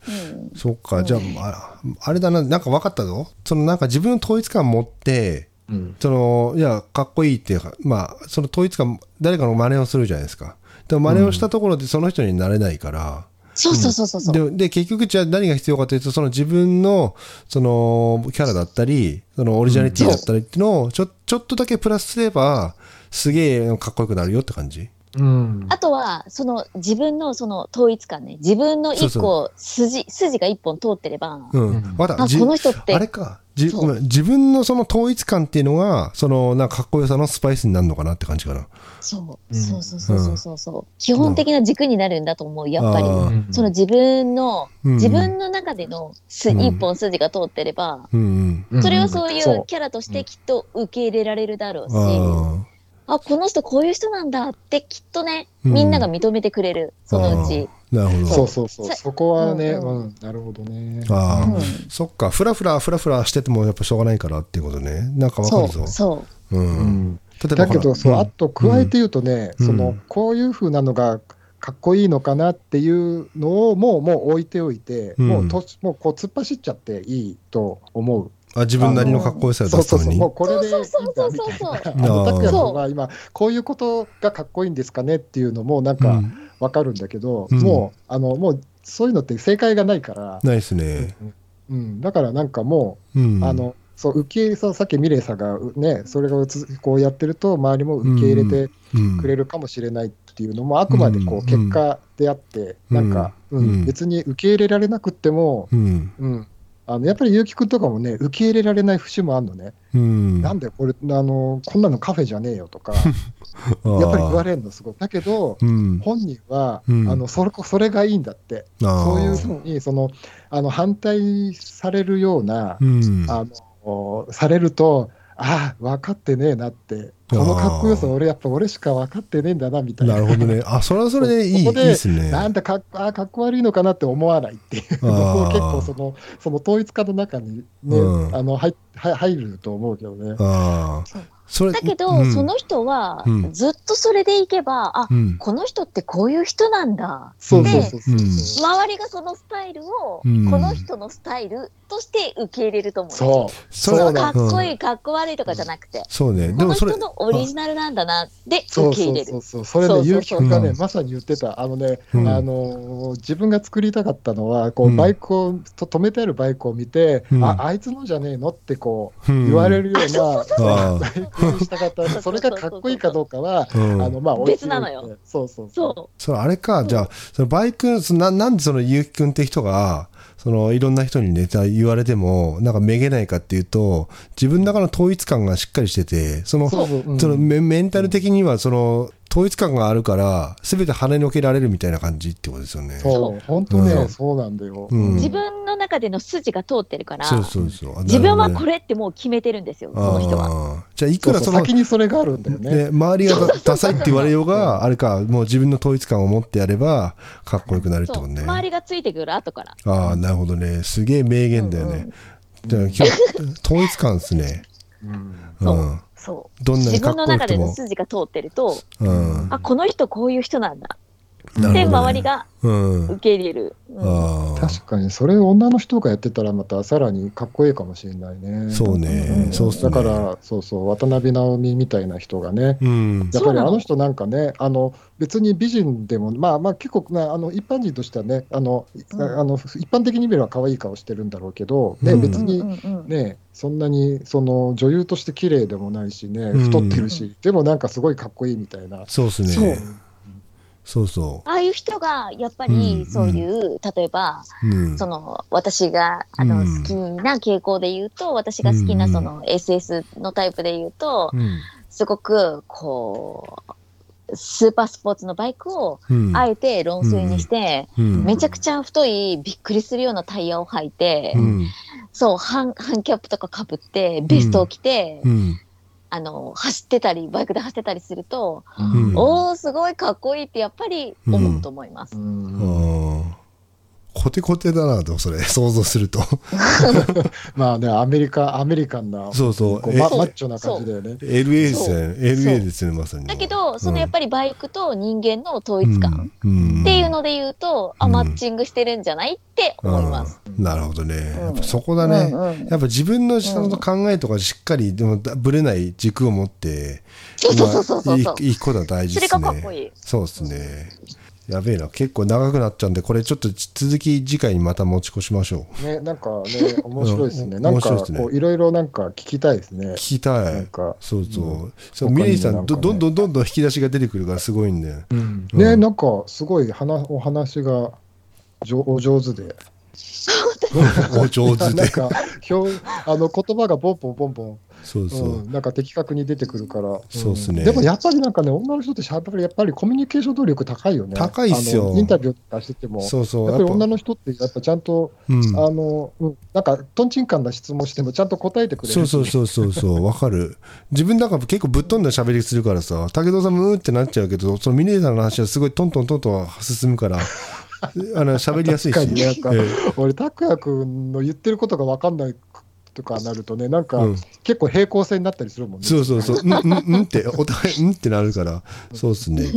そっか、じゃあ、ああれだな、なんか分かったぞ。そのなんか自分の統一感持って、
うん
その、いや、かっこいいっていうか、まあ、その統一感、誰かの真似をするじゃないですか。でも真似をしたところでその人になれないから、
そうそうそうそうそう。
でで結局じゃあ何が必要かというとその自分のそのキャラだったりそのオリジナリティだったりっていうのをちょちょっとだけプラスすればすげえかっこよくなるよって感じ
うん。
あとは、その自分のその統一感ね、自分の一
そう
個筋、筋が一本通ってれば、
うん、まだじ
この人って
あれか。じ
そう。
ごめん。自分のその統一感っていうのがそのなんかかっこよさのスパイスになるのかなって感じかな。
そう、
うん。
そうそうそうそうそうそう、基本的な軸になるんだと思う、やっぱり。その自分の、
うん。
自分の中でのす
うん。
一本筋が通ってれば、
うんうん。
それはそうい
そう
う。キャラとしてきっと受け入れられるだろうし、
あ
あ、この人こういう人なんだってきっとね、みんなが認めてくれる、そのうち。
なるほど。
そうそうそう。
さ
そこはね、
う
うんん、なるほどね。
ああ、
うん
そっか、ふらふらふらふらしててもやっぱしょうがないからっていうことね。なんかわか
そ
るぞ
う、。そう。
う。
うんん。
例えば
だけど、そう、あと加えて言うとね、
うん
その、こういう風なのがかっこいいのかなっていうのをもう、もう置いておいて、
うん
もうと、もうこう突っ走っちゃっていいと思う。
あ自分なりのかっこよさを出
そうそうそう、
すために。
もうこれでいいんだ
そうそうそう。
みたい
そう
な。
そう
あの、拓也
そう
君は今、こういうことがかっこいいんですかねっていうのも、なんか
うん。
わかるんだけど、
うん。
もう、あの、もう、そういうのって正解がないから、
ないですね。
うん、だからなんかもう、
うん。
あの、そう、受け入れさ、さっきミレイさんがうね、それがつこうやってると、周りも受け入れて
うん、
くれるかもしれないっていうのも、あくまでこ
うん。
う結果であって、
うん
なんか、うん。
うん。
別に受け入れられなくっても、
うん。
うん、あのやっぱり結城君とかもね、受け入れられない節もあるのね、
うん。
なんでこれあの、こんなのカフェじゃねえよとか、やっぱり言われるの、すごい。だけど、
うん。
本人は、
うん
あのそれそれがいいんだって、そういうふうにそのあの反対されるような、
うん。
あのされると、ああ、分かってねえなって、このかっこよさ、俺、やっぱ俺しか分かってねえんだなみたいな、
なるほどね。あ、それはそれでいい、
で
ですね。
なんだかっあーかっこ悪いのかなって思わないっていう結構その、その統一化の中に、ね
うん
あの入入入ると思うけどね。
ああ
そう。
それ
だけど、
うん
その人は
うん、
ずっとそれでいけば、あ
う、ん。
この人ってこういう人なんだ。
そうそうそうそう。
うん
周りがそのスタイルを、
うん
この人のスタイルとして受け入れると思う。
そう。
そ
かっこい
うん。
い、かっこ悪いとかじゃなくて、
そうね。でもそれ
人、のオリジナルなんだな、で受け入れる。
そうそう、そ
う。そうそう
結城君がね、
うん
まさに言ってた、あのね、
うん。
あのー自分が作りたかったのは、こ
う
うん。バイクを、と止めてあるバイクを見て、
うん。
ああいつのじゃねえのってこう
うん。
言われるような、
あ
バイクにしたかった、それがかっこいいかどうかは、
あ
のまあ、
別なのよ。
そうそう
そ
それあれか、じゃあ、そのバイク、そのななんでそのゆうきくんって人が、そのいろんな人にね、言われても、なんかめげないかっていうと、自分の中の統一感がしっかりしてて、その、
そ
のメメンタル的には、その、統一感があるから、すべて跳ねのけられるみたいな感じってことですよね。
そう、本当ね、
うん
そうなんだよ。
うん
う。自分の中での筋が通ってるから、
そうそうそう。
自分はこ
れ、
れってもう決めてるんですよ、その人は。
じゃあ、い
そうそう
くらその、
先にそれがあるんだよね。
ね、周りがダダサいって言われようが、あれか、もう自分の統一感を持ってやれば、かっこよくなるってことね。
周りがついてくる後から。
ああ、なるほどね。すげえ名言だよね。じゃあ、今日、統一感ですね。
うん
そううんそう。
どんなに
自
かっこよくても
分の中での。筋が通ってると、
うん。
あ、この人こういう人なんだ。で、周りが
うん。
受け入れる。うん
ああ。
確かに、それを女の人がやってたら、またさらにかっこいいかもしれないね。
そうね
ん
そうね
だから、そうそう、渡辺直美みたいな人がね、
うん。
やっぱりあの人なんかね、あの別に美人でも、まあまあ結構、まあ、あの一般人としてはねあの、
うん
あの、一般的に見れば可愛い顔してるんだろうけど、ね
うん
うん
別に、
うんうん
ね、そんなにその女優として綺麗でもないしね、
うん
太ってるし、でもなんかすごいかっこいいみたいな。
そうです
そう
ね。そうそ
ああいう人が、やっぱ
うん
り、そういう、例えば、
う。うん。
その、私が、あの、
うん
好きな傾向で言うと、私が好きな、
うん
その、SS のタイプで言うと、
うん。
すごく、こう、スーパースポーツのバイクを、
うん。
あえて論水にして、
うん
めちゃくちゃ太い、びっくりするようなタイヤを履いて、
うん。
そう、ハン、ハンキャップとかかぶって、ベストを着て、
うん。
あの、走ってたり、バイクで走ってたりすると、
うん
おー、すごいかっこいいってやっぱり思うと思います。
うん。
コテコテだな、でもそれ、想像すると。
まあね、アメリカ、アメリカンな、
そうそう
う
ママッチョな感じだよね。
LA ですね。LA ですね、まさに。
だけど、そのやっ
ぱ
ぱりバイクと人間の統一感
っ
っていうので言うと、あ、
うん
マッチングしてるんじゃないって思います。
なるほどね。
うん
やっぱそこだね。
うんうん
やっぱ自分の下の考えとかしっかり、でもぶれない軸を持って、
そうそうそうそうそう
まあいい いいことは大事
それ
ですね。
がかっこいい。
そうですね。やべえな。結構長くなっちゃうんで、これちょっと続き次回にまた持ち越しましょう。
ね、なんかね、面白いですね。
うん
なんか、
面白いですね
こう、いろいろなんか聞きたいですね。
聞きたい。
なんか、
そうそう。
うん
そう、ミレイさん、
ね
どどんどんどんどん引き出しが出てくるからすごいんで。
うん
うん
ね、なんか、すごい話お話がじょお上手で。
お上手で
なん。か、表あの言葉がポンポンポンポン
そうそう。
うん、なんか的確に出てくるから。
そうっすね
んでもやっぱりなんかね、女の人ってしゃべるやっぱりコミュニケーション能力高いよね。
高いっすよ
インタビューとかしてても。
そうそう。
やっぱり女の人ってやっぱちゃんと、
うん。
あの、うん、なんか、とんちんかんな質問してもちゃんと答えてくれる。
そうそうそうそうそう、わかる。自分なんか結構ぶっ飛んだ喋りするからさ、武藤さんもうーってなっちゃうけど、そのミネーの話はすごいトントントンと進むから、あの喋りやすいし。
確かになんか
え
俺、拓也君の言ってることが分かんないとかなるとね、なんか、
うん
結構平行線になったりするもんね。
そうそうそう、う ん、うん、うんって、お互い、うんってなるから、そうっすね。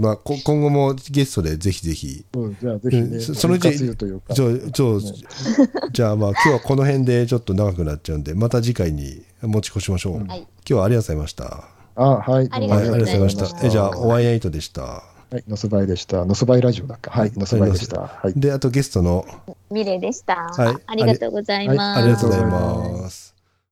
まあ、こ今後もゲストでぜひぜひ、
うん、じゃあぜひね、
うんそそのうち
復活というか
ちょ、ちょ、じゃあ まあ今日はこの辺でちょっと長くなっちゃうんで、また次回に持ち越しましょう。今
はい
日はありがとうございました。
あ、はい。
あり
はい、ありがとうご
がとうございまし
た。え、じゃあ、おワイナイトでした。
はい、のすばいでした。のすばいラジオだっけ？はい、のすばいでした。はい。
で、あとゲストの、
ミレイでした。
はい
ありがとうございます。
はい、ありがとうございます。